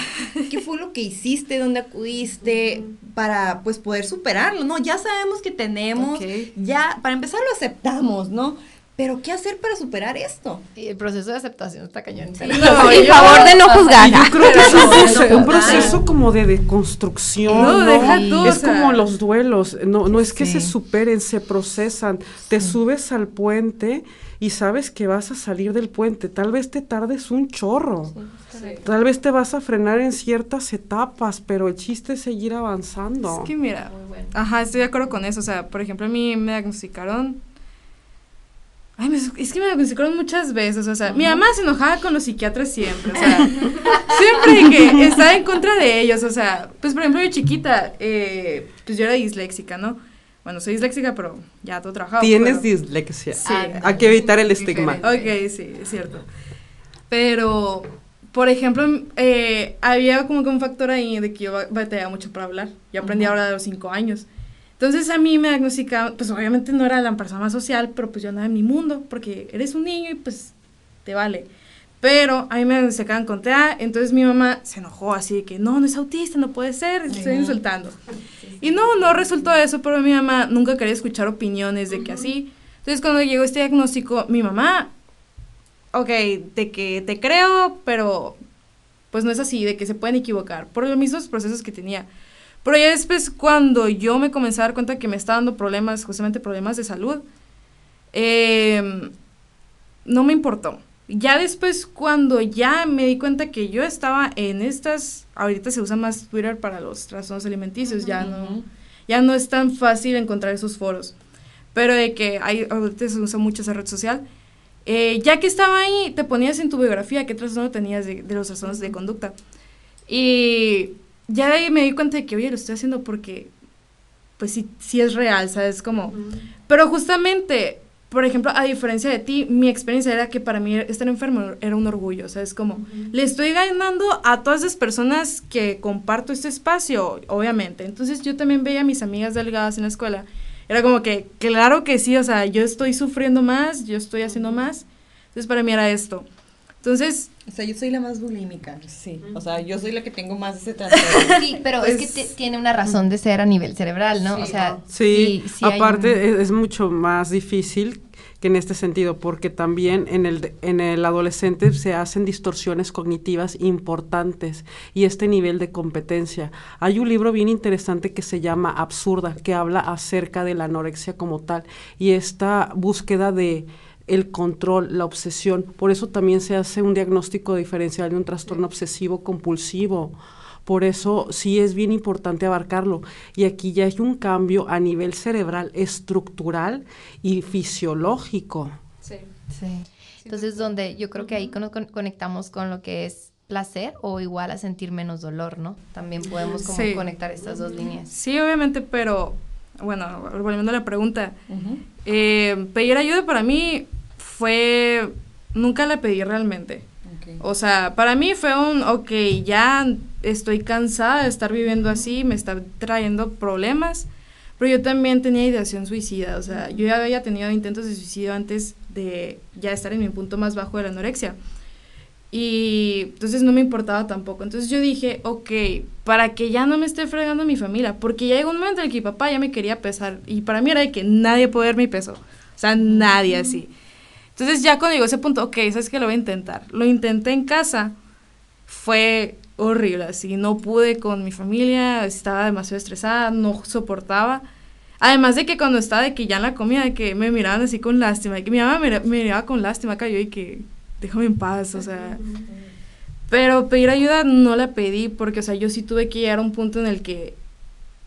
¿qué fue lo que hiciste, dónde acudiste para pues poder superarlo? No, ya sabemos que tenemos, ya para empezar lo aceptamos, ¿no? Pero ¿qué hacer para superar esto? Y el proceso de aceptación está cañón. No, En yo- favor de no juzgar. Yo creo que es un, proceso como de deconstrucción, No, ¿no? deja tú, es o sea. como los duelos, no, no es que se Sí. superen, se procesan. Te subes al puente y sabes que vas a salir del puente. Tal vez te tardes un chorro. Tal vez te vas a frenar en ciertas etapas, pero el chiste es seguir avanzando. Es que mira, ajá, estoy de acuerdo con eso. O sea, por ejemplo, a mí me diagnosticaron. Ay, me- es que me diagnosticaron muchas veces. O sea, mi mamá se enojaba con los psiquiatras siempre. O sea, siempre que estaba en contra de ellos. O sea, pues por ejemplo, yo chiquita, eh, pues yo era disléxica, ¿no? Bueno, soy disléxica, pero ya todo trabajado. Tienes pero- dislexia. Sí. Hay que evitar el estigma. Ok, sí, es cierto. Pero, por ejemplo, eh, había como que un factor ahí de que yo ba- batallaba mucho para hablar. Yo aprendí ahora de los cinco años. Entonces a mí me diagnosticaban, pues obviamente no era la persona más social, pero pues yo andaba en mi mundo, porque eres un niño y pues te vale. Pero a mí me diagnosticaban con TEA, entonces mi mamá se enojó así de que no, no es autista, no puede ser, estoy insultando. Y no, no resultó eso, pero mi mamá nunca quería escuchar opiniones de que así. Entonces cuando llegó este diagnóstico, mi mamá, ok, de que te creo, pero pues no es así, de que se pueden equivocar, por los mismos procesos que tenía. Pero ya después, cuando yo me comencé a dar cuenta que me estaba dando problemas, justamente problemas de salud, eh, no me importó. Ya después, cuando ya me di cuenta que yo estaba en estas, ahorita se usa más Twitter para los trastornos alimenticios, ya no, ya no es tan fácil encontrar esos foros. Pero de que hay, ahorita se usa mucho esa red social, eh, ya que estaba ahí, te ponías en tu biografía qué trastorno tenías de, de los trastornos de conducta. Y ya de ahí me di cuenta de que, oye, lo estoy haciendo porque, pues sí, sí es real, ¿sabes? Como, pero justamente, por ejemplo, a diferencia de ti, mi experiencia era que para mí estar enfermo era un orgullo, ¿sabes? Como, le estoy ganando a todas esas personas que comparto este espacio, obviamente. Entonces yo también veía a mis amigas delgadas en la escuela. Era como que, claro que sí, o sea, yo estoy sufriendo más, yo estoy haciendo más. Entonces para mí era esto. Entonces, O sea, yo soy la más bulímica, sí. O sea, yo soy la que tengo más ese trastorno. Sí, pero es que Pues- tiene una razón de ser a nivel cerebral, ¿no? Sí, o sea, ¿no? Sí, aparte un- es, es mucho más difícil que en este sentido, porque también en el, en el adolescente se hacen distorsiones cognitivas importantes y este nivel de competencia. Hay un libro bien interesante que se llama Absurda, que habla acerca de la anorexia como tal y esta búsqueda de el control, la obsesión. Por eso también se hace un diagnóstico diferencial de un trastorno obsesivo compulsivo. Por eso sí es bien importante abarcarlo. Y aquí ya hay un cambio a nivel cerebral, estructural y fisiológico. sí. Sí. Entonces, donde yo creo que ahí con- con- conectamos con lo que es placer o igual a sentir menos dolor, ¿no? También podemos como Sí. conectar estas dos líneas. Sí, obviamente, pero bueno, volviendo a la pregunta, Ujú. eh, pedir ayuda para mí fue, nunca la pedí realmente. Ok. O sea, para mí fue un, ok, ya estoy cansada de estar viviendo así, me está trayendo problemas, pero yo también tenía ideación suicida, o sea, yo ya había tenido intentos de suicidio antes de ya estar en mi punto más bajo de la anorexia. Y entonces no me importaba tampoco. Entonces yo dije, ok, para que ya no me esté fregando mi familia, porque ya llegó un momento en el que mi papá ya me quería pesar y para mí era de que nadie puede ver mi peso, o sea, nadie así. Entonces ya cuando llegó ese punto, ok, sabes que lo voy a intentar. Lo intenté en casa, fue horrible, así, no pude con mi familia, estaba demasiado estresada, no soportaba. Además de que cuando estaba de que ya en la comida, de que me miraban así con lástima, de que mi mamá me, me miraba con lástima acá, yo y que déjame en paz, o sea. Pero pedir ayuda no la pedí porque, o sea, yo sí tuve que llegar a un punto en el que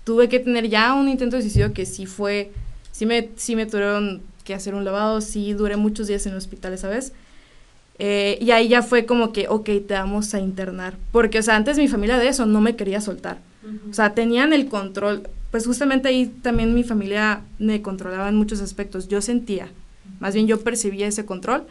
tuve que tener ya un intento de suicidio que sí fue, sí me, sí me tuvieron que hacer un lavado, sí duré muchos días en el hospital esa vez. Eh, y ahí ya fue como que, ok, te vamos a internar. Porque, o sea, antes mi familia de eso no me quería soltar. O sea, tenían el control. Pues justamente ahí también mi familia me controlaba en muchos aspectos. Yo sentía, más bien yo percibía ese control.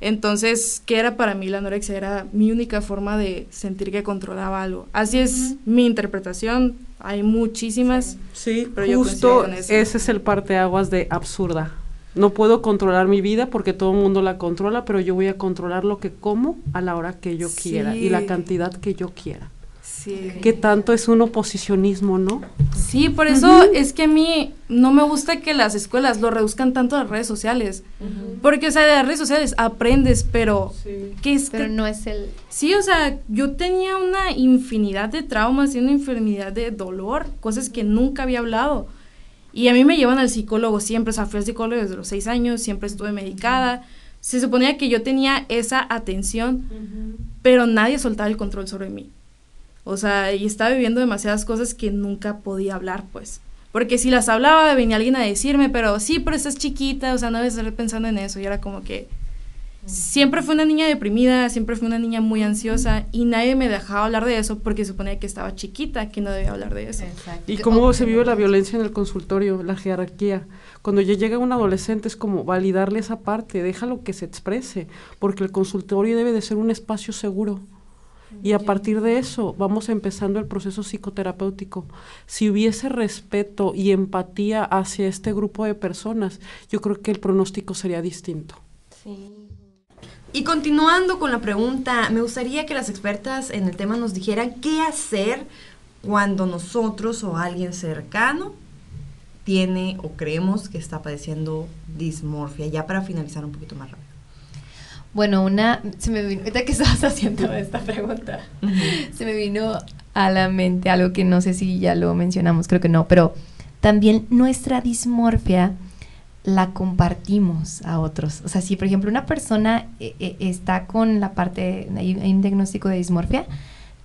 Entonces, ¿qué era para mí la anorexia? Era mi única forma de sentir que controlaba algo. Así es mi interpretación. Hay muchísimas. Sí, pero justo ese es el parteaguas de absurda. No puedo controlar mi vida porque todo el mundo la controla, pero yo voy a controlar lo que como a la hora que yo quiera y la cantidad que yo quiera. Sí. Que tanto es un oposicionismo, ¿no? Sí, por eso es que a mí no me gusta que las escuelas lo reduzcan tanto a las redes sociales. Porque, o sea, de las redes sociales aprendes, pero... ¿qué es pero no es el... Sí, o sea, yo tenía una infinidad de traumas y una infinidad de dolor, cosas que nunca había hablado. Y a mí me llevan al psicólogo siempre, o sea, fui al psicólogo desde los seis años, siempre estuve medicada. Se suponía que yo tenía esa atención, pero nadie soltaba el control sobre mí. O sea, y estaba viviendo demasiadas cosas que nunca podía hablar, pues. Porque si las hablaba, venía alguien a decirme, pero sí, pero estás chiquita, o sea, no debes estar pensando en eso. Y era como que, Siempre fue una niña deprimida, siempre fue una niña muy ansiosa y nadie me dejaba hablar de eso porque suponía que estaba chiquita, que no debía hablar de eso. ¿Y cómo se vive la violencia en el consultorio, la jerarquía? Cuando ya llega un adolescente es como validarle esa parte, déjalo que se exprese, porque el consultorio debe de ser un espacio seguro. Y a partir de eso vamos empezando el proceso psicoterapéutico. Si hubiese respeto y empatía hacia este grupo de personas, yo creo que el pronóstico sería distinto. Sí. Y continuando con la pregunta, me gustaría que las expertas en el tema nos dijeran qué hacer cuando nosotros o alguien cercano tiene o creemos que está padeciendo dismorfia, ya para finalizar un poquito más rápido. Bueno, una, se me vino, ahorita que estabas haciendo esta pregunta, se me vino a la mente algo que no sé si ya lo mencionamos, creo que no, pero también nuestra dismorfia la compartimos a otros. O sea, si por ejemplo una persona eh, eh, está con la parte, hay, un diagnóstico de dismorfia,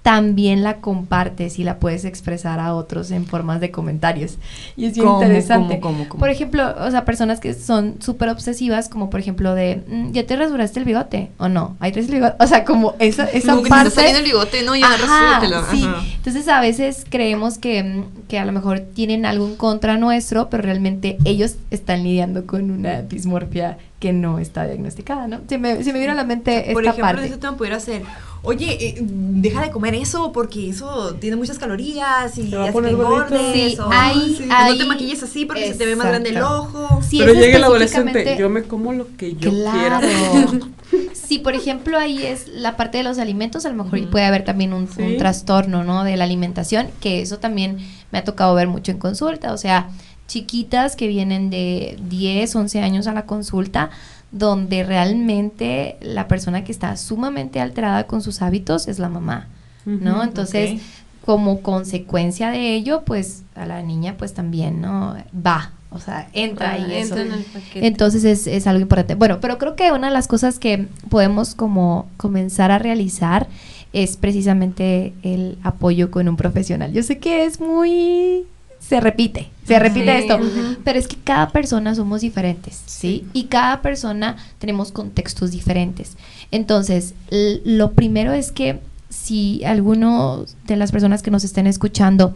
también la compartes y la puedes expresar a otros en formas de comentarios. Y es bien interesante. Por ejemplo, o sea, personas que son súper obsesivas, como por ejemplo de, mm, ¿ya te rasuraste el bigote? ¿O no? ¿Hay tres bigote? O sea, como esa, esa como parte. Que te el bigote, no, ya sí. Entonces a veces creemos que, mm, que a lo mejor tienen algo en contra nuestro, pero realmente ellos están lidiando con una dismorfia que no está diagnosticada, ¿no? Se me, se me vino a la mente esta Por ejemplo, parte. ese tema pudiera ser, oye, eh, deja de comer eso porque eso tiene muchas calorías y hace que engordes. Sí, o, no te maquilles así porque se te ve más grande el ojo. Pero llega el adolescente, yo me como lo que yo quiera. sí, por ejemplo, ahí es la parte de los alimentos, a lo mejor puede haber también un, un trastorno, ¿no? De la alimentación, que eso también me ha tocado ver mucho en consulta, o sea chiquitas que vienen de 10, 11 años a la consulta, donde realmente la persona que está sumamente alterada con sus hábitos es la mamá, ¿no? Entonces, como consecuencia de ello, pues a la niña pues también, ¿no? Va, o sea, entra ahí eso. Entonces es, es, algo importante. Bueno, pero creo que una de las cosas que podemos como comenzar a realizar es precisamente el apoyo con un profesional. Yo sé que es muy se repite, se repite esto, pero es que cada persona somos diferentes, ¿sí? Y cada persona tenemos contextos diferentes. Entonces, lo primero es que si alguno de las personas que nos estén escuchando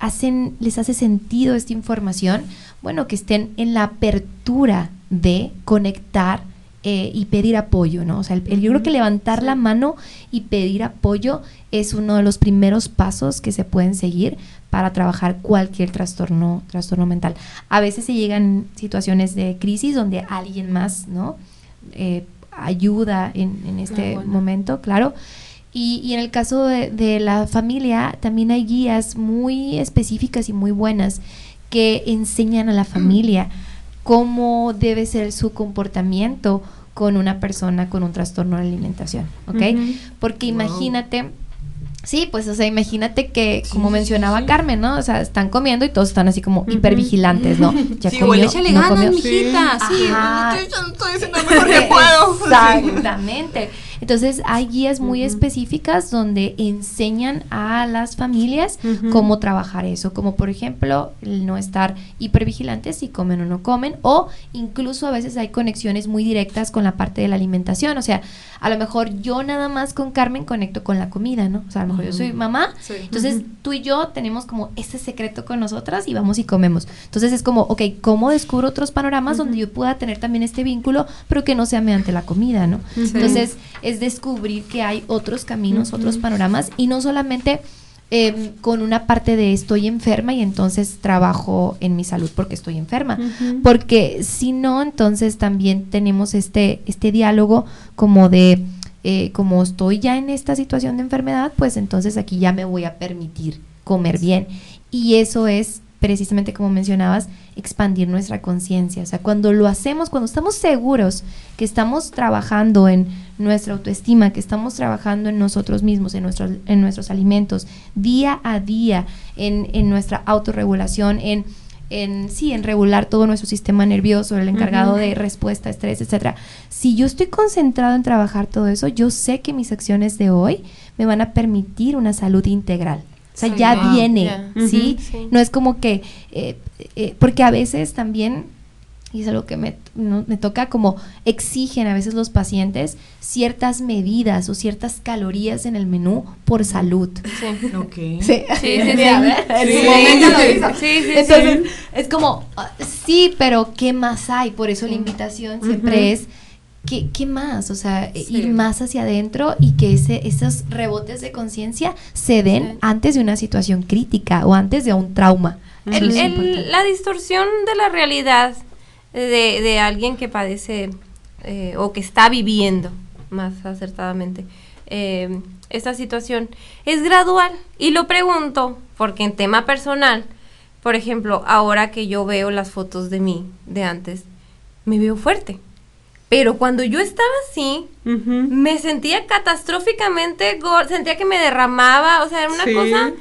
hacen, les hace sentido esta información, bueno, que estén en la apertura de conectar eh, y pedir apoyo, ¿no? O sea, el, yo creo que levantar la mano y pedir apoyo es uno de los primeros pasos que se pueden seguir para trabajar cualquier trastorno, trastorno mental. A veces se llegan situaciones de crisis donde alguien más, ¿no? Eh, ayuda en, este momento, claro. Y, en el caso de, de, la familia, también hay guías muy específicas y muy buenas que enseñan a la familia cómo debe ser su comportamiento con una persona con un trastorno de alimentación, ¿ok? Porque imagínate, sí, pues, o sea, imagínate que, como mencionaba Carmen, ¿no? O sea, están comiendo y todos están así como hipervigilantes, ¿no? Ya sí, comió, échale no ganas, mijita, sí, estoy, estoy haciendo lo mejor que puedo. Exactamente. Entonces hay guías muy específicas donde enseñan a las familias cómo trabajar eso, como por ejemplo el no estar hipervigilantes si comen o no comen, o incluso a veces hay conexiones muy directas con la parte de la alimentación, o sea, a lo mejor yo nada más con Carmen conecto con la comida, ¿no? O sea, a lo mejor yo soy mamá, entonces tú y yo tenemos como ese secreto con nosotras y vamos y comemos. Entonces es como, ok, ¿cómo descubro otros panoramas donde yo pueda tener también este vínculo, pero que no sea mediante la comida, ¿no? Entonces es descubrir que hay otros caminos, otros panoramas y no solamente... Em, con una parte de estoy enferma y entonces trabajo en mi salud porque estoy enferma. Porque si no, entonces también tenemos este, este diálogo como de, eh, como estoy ya en esta situación de enfermedad, pues entonces aquí ya me voy a permitir comer bien. Y eso es precisamente como mencionabas, expandir nuestra conciencia. O sea, cuando lo hacemos, cuando estamos seguros que estamos trabajando en nuestra autoestima, que estamos trabajando en nosotros mismos, en nuestros, en nuestros alimentos, día a día, en, en nuestra autorregulación, en, en sí, en regular todo nuestro sistema nervioso, el encargado de respuesta, estrés, etcétera. Si yo estoy concentrado en trabajar todo eso, yo sé que mis acciones de hoy me van a permitir una salud integral. O sea, ya viene, ¿sí? No es como que, eh, eh, porque a veces también, y es algo que me, me toca como exigen a veces los pacientes ciertas medidas o ciertas calorías en el menú por salud. Sí. Ok. Sí, sí, sí. sí. Entonces, es como, ah, sí, pero ¿qué más hay? Por eso la invitación siempre es ¿qué, más? O sea, ir más hacia adentro y que ese, esos rebotes de conciencia se den antes de una situación crítica o antes de un trauma. la distorsión de la realidad de, alguien que padece eh, o que está viviendo, más acertadamente, eh, esta situación es gradual. Y lo pregunto porque en tema personal, por ejemplo, ahora que yo veo las fotos de mí de antes, me veo fuerte pero cuando yo estaba así, me sentía catastróficamente gorda, sentía que me derramaba, o sea, era una cosa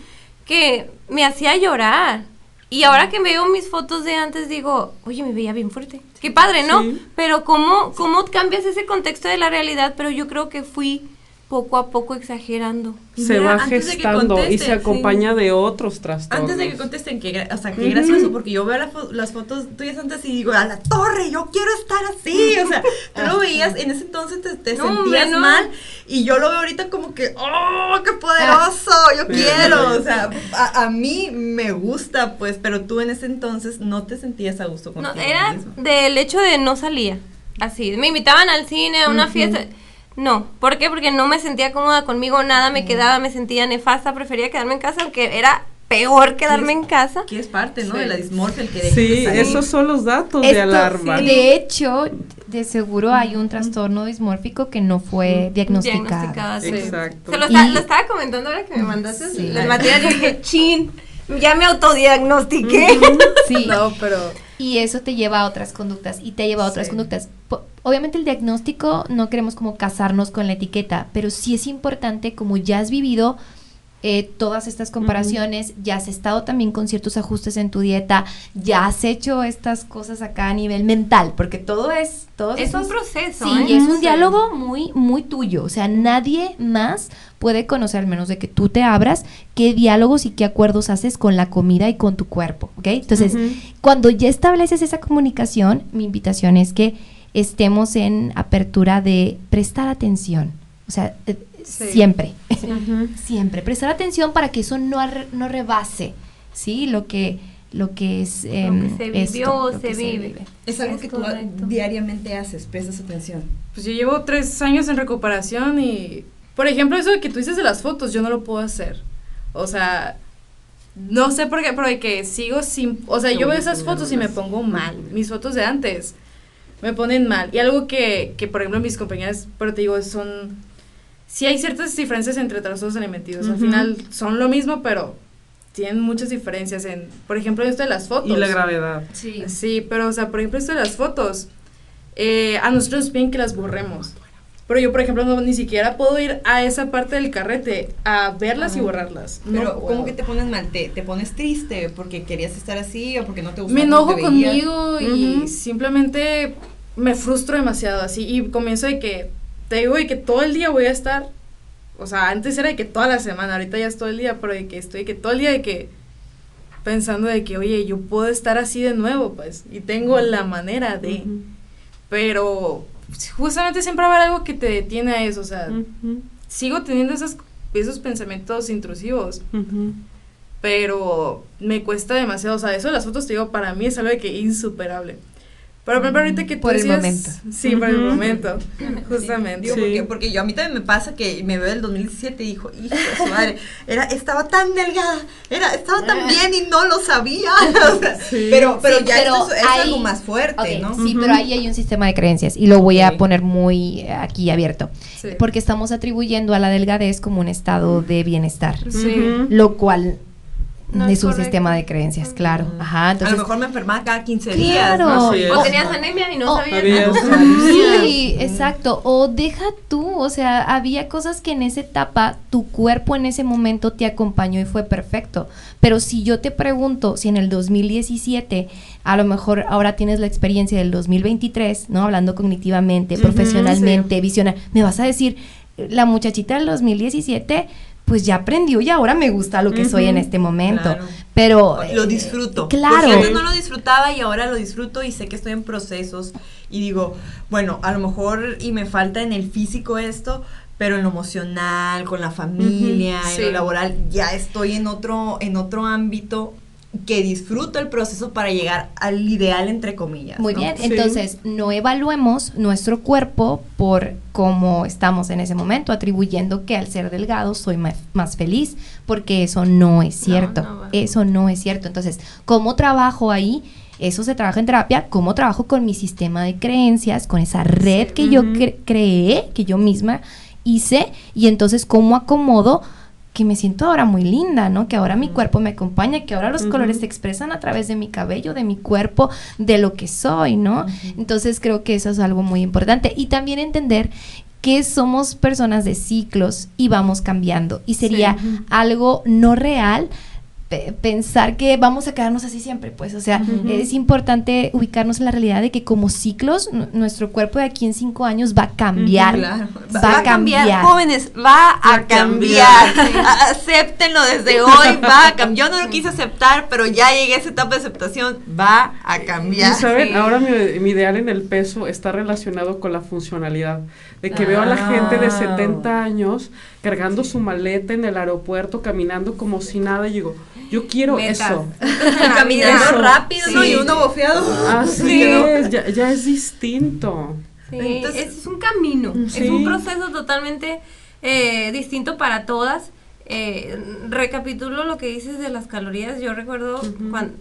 que me hacía llorar. Y ahora que veo mis fotos de antes digo, oye, me veía bien fuerte. Qué padre, ¿no? Pero ¿cómo, ¿cómo cambias ese contexto de la realidad? Pero yo creo que fui poco a poco exagerando. Se va gestando y se acompaña de otros trastornos. Antes de que contesten, que, o sea, qué gracioso, porque yo veo las fotos tuyas antes y digo, a la torre, yo quiero estar así. O sea, tú lo veías, en ese entonces te, sentías mal y yo lo veo ahorita como que, ¡oh, qué poderoso! Yo quiero. O sea, a, mí me gusta, pues, pero tú en ese entonces no te sentías a gusto contigo No, era del hecho de no salía. Así, me invitaban al cine, a una fiesta no, ¿por qué? Porque no me sentía cómoda conmigo, nada me quedaba, me sentía nefasta, prefería quedarme en casa, aunque era peor quedarme en casa. Que es parte, ¿no? De la dismorfia, el que Sí, esos son los datos de alarma. de hecho, de seguro hay un trastorno dismórfico que no fue diagnosticado. Exacto. Se lo, estaba comentando ahora que me mandaste el material y dije, chin, ya me autodiagnostiqué. Sí. no, pero... Y eso te lleva a otras conductas y te lleva a otras conductas obviamente el diagnóstico no queremos como casarnos con la etiqueta, pero sí es importante como ya has vivido eh, todas estas comparaciones, ya has estado también con ciertos ajustes en tu dieta, ya has hecho estas cosas acá a nivel mental, porque todo es... Todo es un proceso. Sí, ¿eh? es un diálogo muy, muy tuyo, o sea, nadie más puede conocer, al menos de que tú te abras, qué diálogos y qué acuerdos haces con la comida y con tu cuerpo, ¿ok? Entonces, cuando ya estableces esa comunicación, mi invitación es que estemos en apertura de prestar atención. O sea, eh, siempre, siempre. Prestar atención para que eso no, no rebase, ¿sí? Lo que, lo que es... Em, se vivió se, vive. Es algo que tú diariamente haces, prestas atención. Pues yo llevo tres años en recuperación y, por ejemplo, eso de que tú dices de las fotos, yo no lo puedo hacer. O sea, no sé por qué, pero de que sigo sin... O sea, yo veo esas fotos y me pongo mal. Mis fotos de antes me ponen mal. Y algo que, que por ejemplo, mis compañeras, pero te digo, son... Sí hay ciertas diferencias entre trastornos alimenticios. Al final son lo mismo, pero tienen muchas diferencias en, por ejemplo, esto de las fotos. Y la gravedad. Sí. Sí, pero, o sea, por ejemplo, esto de las fotos, eh, a nosotros nos piden que las borremos. Pero yo, por ejemplo, no, ni siquiera puedo ir a esa parte del carrete a verlas y borrarlas. Pero, ¿cómo que te pones mal? ¿Te, ¿Te, pones triste porque querías estar así o porque no te gustaba? Me enojo conmigo y simplemente me frustro demasiado así. Y comienzo de que te digo de que todo el día voy a estar, o sea, antes era de que toda la semana, ahorita ya es todo el día, pero de que estoy de que todo el día de que pensando de que, oye, yo puedo estar así de nuevo, pues, y tengo la manera de, pero justamente siempre va a haber algo que te detiene a eso, o sea, sigo teniendo esos, esos pensamientos intrusivos, pero me cuesta demasiado, o sea, eso de las fotos, te digo, para mí es algo de que insuperable. Pero por ahorita que tú Por el decías- momento. Sí, por el momento, justamente. Digo, Sí. porque, porque yo a mí también me pasa que me veo del 2017 y dijo, hijo de su madre, era, estaba tan delgada, era, estaba tan bien y no lo sabía. O sea, Pero, pero Sí, ya pero esto es, algo más fuerte, ¿no? Sí, pero ahí hay un sistema de creencias y lo voy a poner muy eh, aquí abierto. Sí. Porque estamos atribuyendo a la delgadez como un estado de bienestar, Sí. lo cual No un correcto. sistema de creencias, claro. Ajá, a lo mejor me enfermaba cada 15 días. Claro. O tenías anemia y no Oh, sabías. Sí, exacto. O deja tú, o sea, había cosas que en esa etapa tu cuerpo en ese momento te acompañó y fue perfecto. Pero si yo te pregunto si en el 2017, a lo mejor ahora tienes la experiencia del 2023, ¿no? Hablando cognitivamente, profesionalmente, visionar, me vas a decir, la muchachita del 2017 pues ya aprendió y ahora me gusta lo que soy en este momento. Claro. Pero Lo eh, disfruto. Claro. Porque antes no lo disfrutaba y ahora lo disfruto y sé que estoy en procesos y digo, bueno, a lo mejor y me falta en el físico esto, pero en lo emocional, con la familia, en sí. lo laboral, ya estoy en otro, en otro ámbito que disfruto el proceso para llegar al ideal entre comillas. Muy ¿no? bien, Sí. entonces no evaluemos nuestro cuerpo por cómo estamos en ese momento, atribuyendo que al ser delgado soy más, más feliz, porque eso no es cierto, no eso no es cierto. Entonces, ¿cómo trabajo ahí? Eso se trabaja en terapia, cómo trabajo con mi sistema de creencias, con esa red que yo cre- creé, que yo misma hice, y entonces cómo acomodo que me siento ahora muy linda, ¿no? Que ahora mi cuerpo me acompaña, que ahora los colores se expresan a través de mi cabello, de mi cuerpo, de lo que soy, ¿no? Entonces creo que eso es algo muy importante. Y también entender que somos personas de ciclos y vamos cambiando. Y sería algo no real pensar que vamos a quedarnos así siempre, pues, o sea, es importante ubicarnos en la realidad de que como ciclos, nu- nuestro cuerpo de aquí en cinco años va a cambiar, Claro. va, a cambiar. jóvenes, va a, Va a cambiar. cambiar. Acéptenlo desde hoy, va a cambiar. Yo no lo quise aceptar, pero ya llegué a esa etapa de aceptación, va a cambiar. Y saben, Sí. ahora mi, mi ideal en el peso está relacionado con la funcionalidad. De que veo a la gente de Ah. 70 años cargando su maleta en el aeropuerto, caminando como si nada. Y digo, yo quiero Metas. eso. Caminando Eso. rápido, ¿no? Sí. Y uno bofeado. Así Sí. es, ya, ya es distinto. Sí, Entonces- es un camino, Sí. es un proceso totalmente eh, distinto para todas. Eh, recapitulo lo que dices de las calorías. Yo recuerdo cuando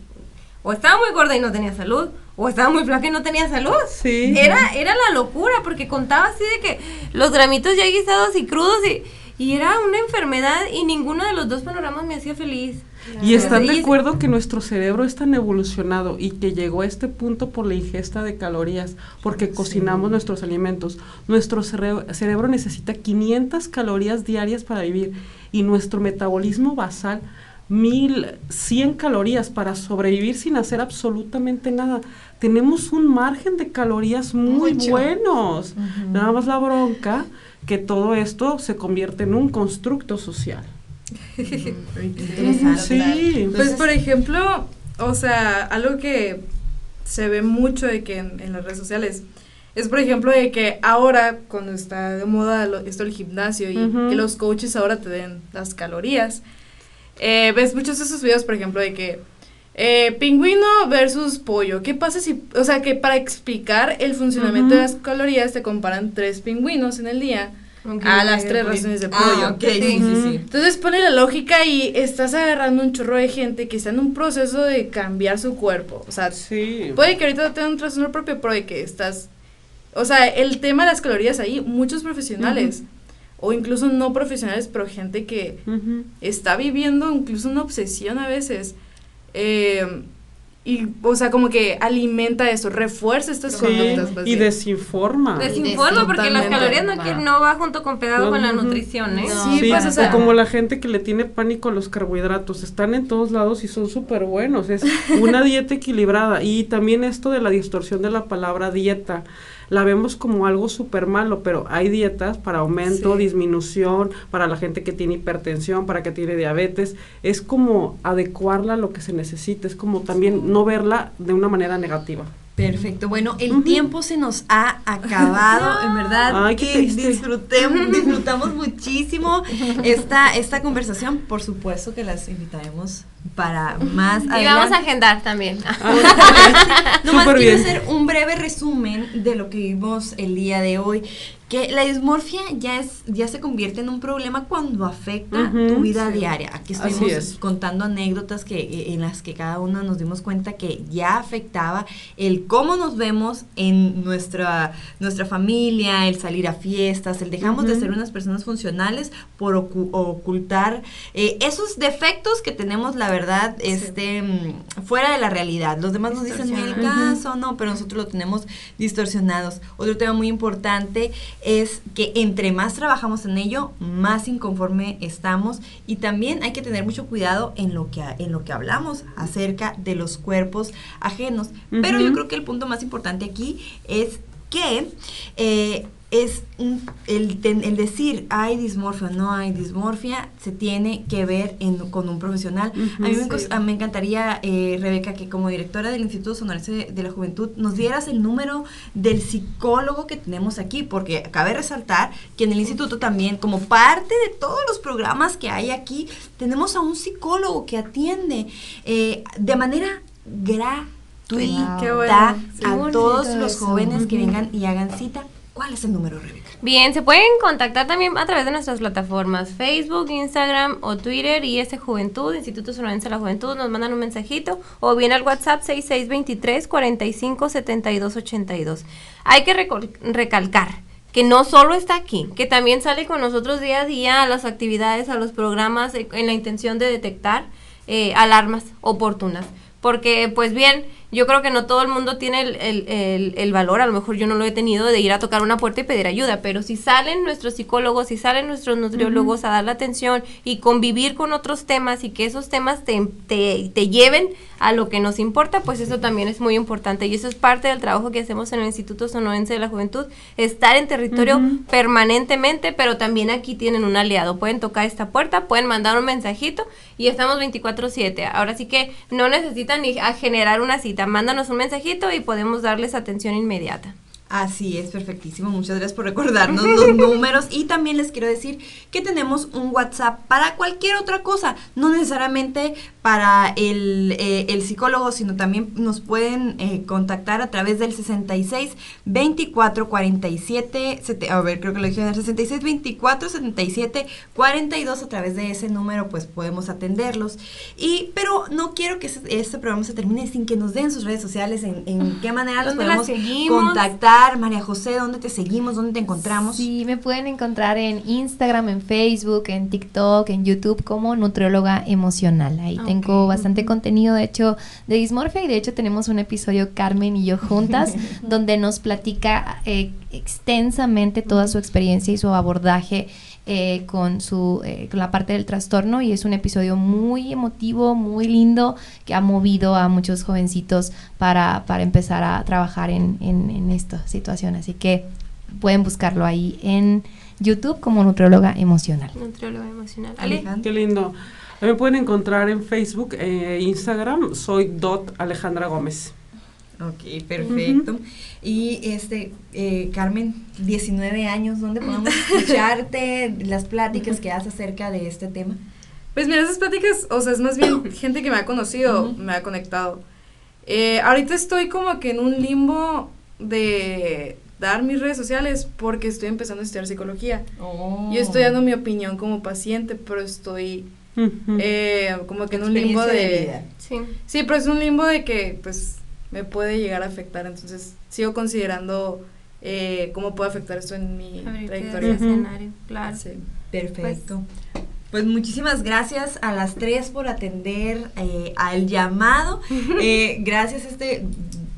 o estaba muy gorda y no tenía salud, o estaba muy flaca y no tenía salud. Sí. Era, era la locura, porque contaba así de que los gramitos ya guisados y crudos y, y era una enfermedad y ninguno de los dos panoramas me hacía feliz. Y están de acuerdo que nuestro cerebro es tan evolucionado y que llegó a este punto por la ingesta de calorías, porque cocinamos nuestros alimentos. Nuestro cere- cerebro necesita 500 calorías diarias para vivir y nuestro metabolismo basal 1100 calorías para sobrevivir sin hacer absolutamente nada. Tenemos un margen de calorías muy Mucho. buenos. Nada más la bronca que todo esto se convierte en un constructo social. Interesante. Sí. Pues por ejemplo, o sea, algo que se ve mucho de que en, en las redes sociales es por ejemplo de que ahora cuando está de moda lo- esto el gimnasio y que los coaches ahora te den las calorías, eh, ves muchos de esos videos por ejemplo de que eh, pingüino versus pollo, ¿qué pasa si, o sea, que para explicar el funcionamiento de las calorías te comparan tres pingüinos en el día a las tres raciones de pollo. Ah, ok, sí, sí, sí. Entonces pone la lógica y estás agarrando un chorro de gente que está en un proceso de cambiar su cuerpo. O sea, Sí. puede que ahorita tenga un trastorno propio, pero de que estás... O sea, el tema de las calorías ahí, muchos profesionales, o incluso no profesionales, pero gente que está viviendo incluso una obsesión a veces. Eh, y, o sea, como que alimenta eso, refuerza estas Sí, conductas. pues, y de- desinforma. Desinforma porque las calorías no, no va junto con pegado con la nutrición, ¿eh? Sí, Sí, pues, o sea- como la gente que le tiene pánico a los carbohidratos, están en todos lados y son súper buenos, es una dieta equilibrada y también esto de la distorsión de la palabra dieta. La vemos como algo súper malo, pero hay dietas para aumento, disminución, para la gente que tiene hipertensión, para que tiene diabetes. Es como adecuarla a lo que se necesita, es como también no verla de una manera negativa. Perfecto. Bueno, el tiempo se nos ha acabado, en verdad. Ay, qué disfrutamos muchísimo esta, esta conversación. Por supuesto que las invitaremos para más Y vamos a agendar también. Ah, Nomás quiero hacer un breve resumen de lo que vimos el día de hoy que la dismorfia ya es ya se convierte en un problema cuando afecta tu vida diaria. Aquí estamos contando anécdotas que eh, en las que cada una nos dimos cuenta que ya afectaba el cómo nos vemos en nuestra nuestra familia, el salir a fiestas, el dejamos de ser unas personas funcionales por ocultar eh, esos defectos que tenemos la verdad este mm, fuera de la realidad. Los demás nos dicen el caso, no, pero nosotros lo tenemos distorsionados. Otro tema muy importante es que entre más trabajamos en ello, más inconforme estamos y también hay que tener mucho cuidado en lo que, en lo que hablamos acerca de los cuerpos ajenos. Pero yo creo que el punto más importante aquí es que eh, es el, el, decir hay dismorfia o no hay dismorfia se tiene que ver con un profesional. a mí me, encantaría, eh, Rebeca, que como directora del Instituto Sonorense de la Juventud nos dieras el número del psicólogo que tenemos aquí, porque cabe resaltar que en el instituto también, como parte de todos los programas que hay aquí, tenemos a un psicólogo que atiende eh, de manera gratuita a todos los jóvenes que vengan y hagan cita ¿Cuál es el número, Rebeca? Bien, se pueden contactar también a través de nuestras plataformas Facebook, Instagram o Twitter y ese Juventud, Instituto Sonorense de la Juventud, nos mandan un mensajito o bien al WhatsApp 6623 45 72 82. Hay que recalcar que no solo está aquí, que también sale con nosotros día a día a las actividades, a los programas eh, en la intención de detectar eh, alarmas oportunas. Porque, pues bien, yo creo que no todo el mundo tiene el, valor, a lo mejor yo no lo he tenido, de ir a tocar una puerta y pedir ayuda, pero si salen nuestros psicólogos, si salen nuestros nutriólogos a dar la atención y convivir con otros temas y que esos temas te, te, lleven a lo que nos importa, pues eso también es muy importante. Y eso es parte del trabajo que hacemos en el Instituto Sonorense de la Juventud, estar en territorio permanentemente, pero también aquí tienen un aliado, pueden tocar esta puerta, pueden mandar un mensajito y estamos 24/7. Ahora sí que no necesitan ni a generar una cita mándanos un mensajito y podemos darles atención inmediata. Así es, perfectísimo. Muchas gracias por recordarnos los números. Y también les quiero decir que tenemos un WhatsApp para cualquier otra cosa, no necesariamente para el, eh, el psicólogo, sino también nos pueden eh, contactar a través del 66 24 47, a ver, creo que lo dije en el 66 24 77 42, a través de ese número pues podemos atenderlos. Y, pero no quiero que este, programa se termine sin que nos den sus redes sociales, en, en qué manera los podemos contactar. María José, ¿dónde te seguimos? ¿Dónde te encontramos? Sí, me pueden encontrar en Instagram, en Facebook, en TikTok, en YouTube como nutrióloga emocional. Ahí tengo bastante contenido, de hecho, de dismorfia y de hecho tenemos un episodio Carmen y yo juntas donde nos platica eh, extensamente toda su experiencia y su abordaje eh, con, su, eh, con la parte del trastorno y es un episodio muy emotivo, muy lindo, que ha movido a muchos jovencitos para, para empezar a trabajar en, en, esta situación. Así que pueden buscarlo ahí en YouTube como nutrióloga emocional. Nutrióloga emocional. Qué lindo. Me pueden encontrar en Facebook e Instagram. Soy Dot Alejandra Gómez. Ok, perfecto. Y este, eh, Carmen, 19 años, ¿dónde podemos escucharte las pláticas que haces acerca de este tema? Pues mira, esas pláticas, o sea, es más bien gente que me ha conocido, me ha conectado. Eh, ahorita estoy como que en un limbo de dar mis redes sociales porque estoy empezando a estudiar psicología. Oh. Yo estoy dando mi opinión como paciente, pero estoy eh, como que en un limbo de... sí. sí, pero es un limbo de que pues me puede llegar a afectar, entonces sigo considerando eh, cómo puede afectar esto en mi trayectoria. escenario, claro. Sí. Perfecto. Pues, muchísimas gracias a las tres por atender eh, al llamado. Eh, gracias este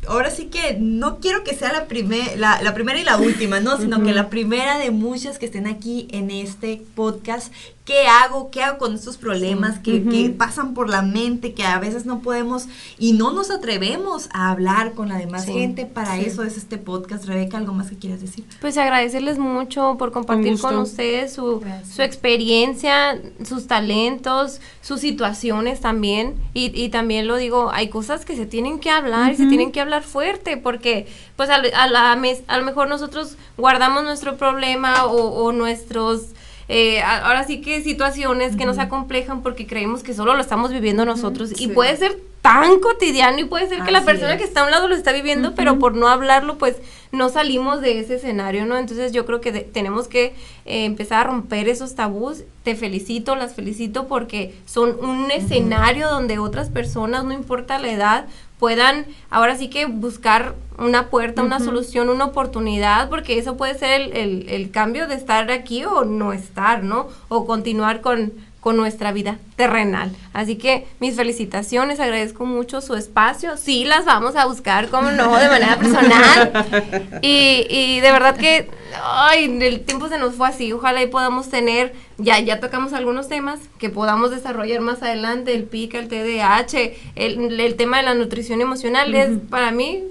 ahora sí que no quiero que sea la, primer, la, la primera y la última, ¿no? Sino que la primera de muchas que estén aquí en este podcast ¿qué hago? ¿Qué hago con estos problemas que, que, pasan por la mente, que a veces no podemos y no nos atrevemos a hablar con la demás gente? Para eso es este podcast. Rebeca, ¿algo más que quieras decir? Pues agradecerles mucho por compartir con ustedes su, su, experiencia, sus talentos, sus situaciones también. Y, y, también lo digo, hay cosas que se tienen que hablar y se tienen que hablar fuerte porque pues a, la, a lo mejor nosotros guardamos nuestro problema o, o nuestros eh, ahora sí que situaciones que nos acomplejan porque creemos que solo lo estamos viviendo nosotros. Y puede ser tan cotidiano y puede ser que la persona que está a un lado lo está viviendo, pero por no hablarlo, pues no salimos de ese escenario, ¿no? Entonces yo creo que tenemos que eh, empezar a romper esos tabús. Te felicito, las felicito porque son un escenario donde otras personas, no importa la edad, puedan ahora sí que buscar una puerta, una solución, una oportunidad, porque eso puede ser el, el, el, cambio de estar aquí o no estar, ¿no? O continuar con, con nuestra vida terrenal. Así que mis felicitaciones, agradezco mucho su espacio. Sí, las vamos a buscar, como no, de manera personal. Y, y de verdad que, ay, el tiempo se nos fue así. Ojalá y podamos tener, ya, ya tocamos algunos temas que podamos desarrollar más adelante, el PICA, el TDAH, el, el tema de la nutrición emocional, es para mí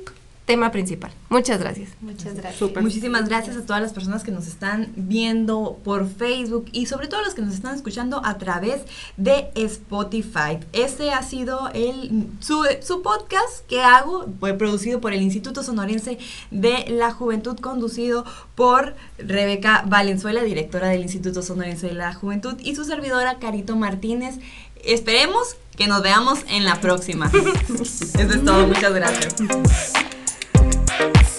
tema principal. Muchas gracias. Muchas gracias. Muchísimas gracias a todas las personas que nos están viendo por Facebook y sobre todo los que nos están escuchando a través de Spotify. Este ha sido el su, su podcast que hago, fue producido por el Instituto Sonorense de la Juventud, conducido por Rebeca Valenzuela, directora del Instituto Sonorense de la Juventud, y su servidora Carito Martínez. Esperemos que nos veamos en la próxima. Eso es todo. Muchas gracias. Bye.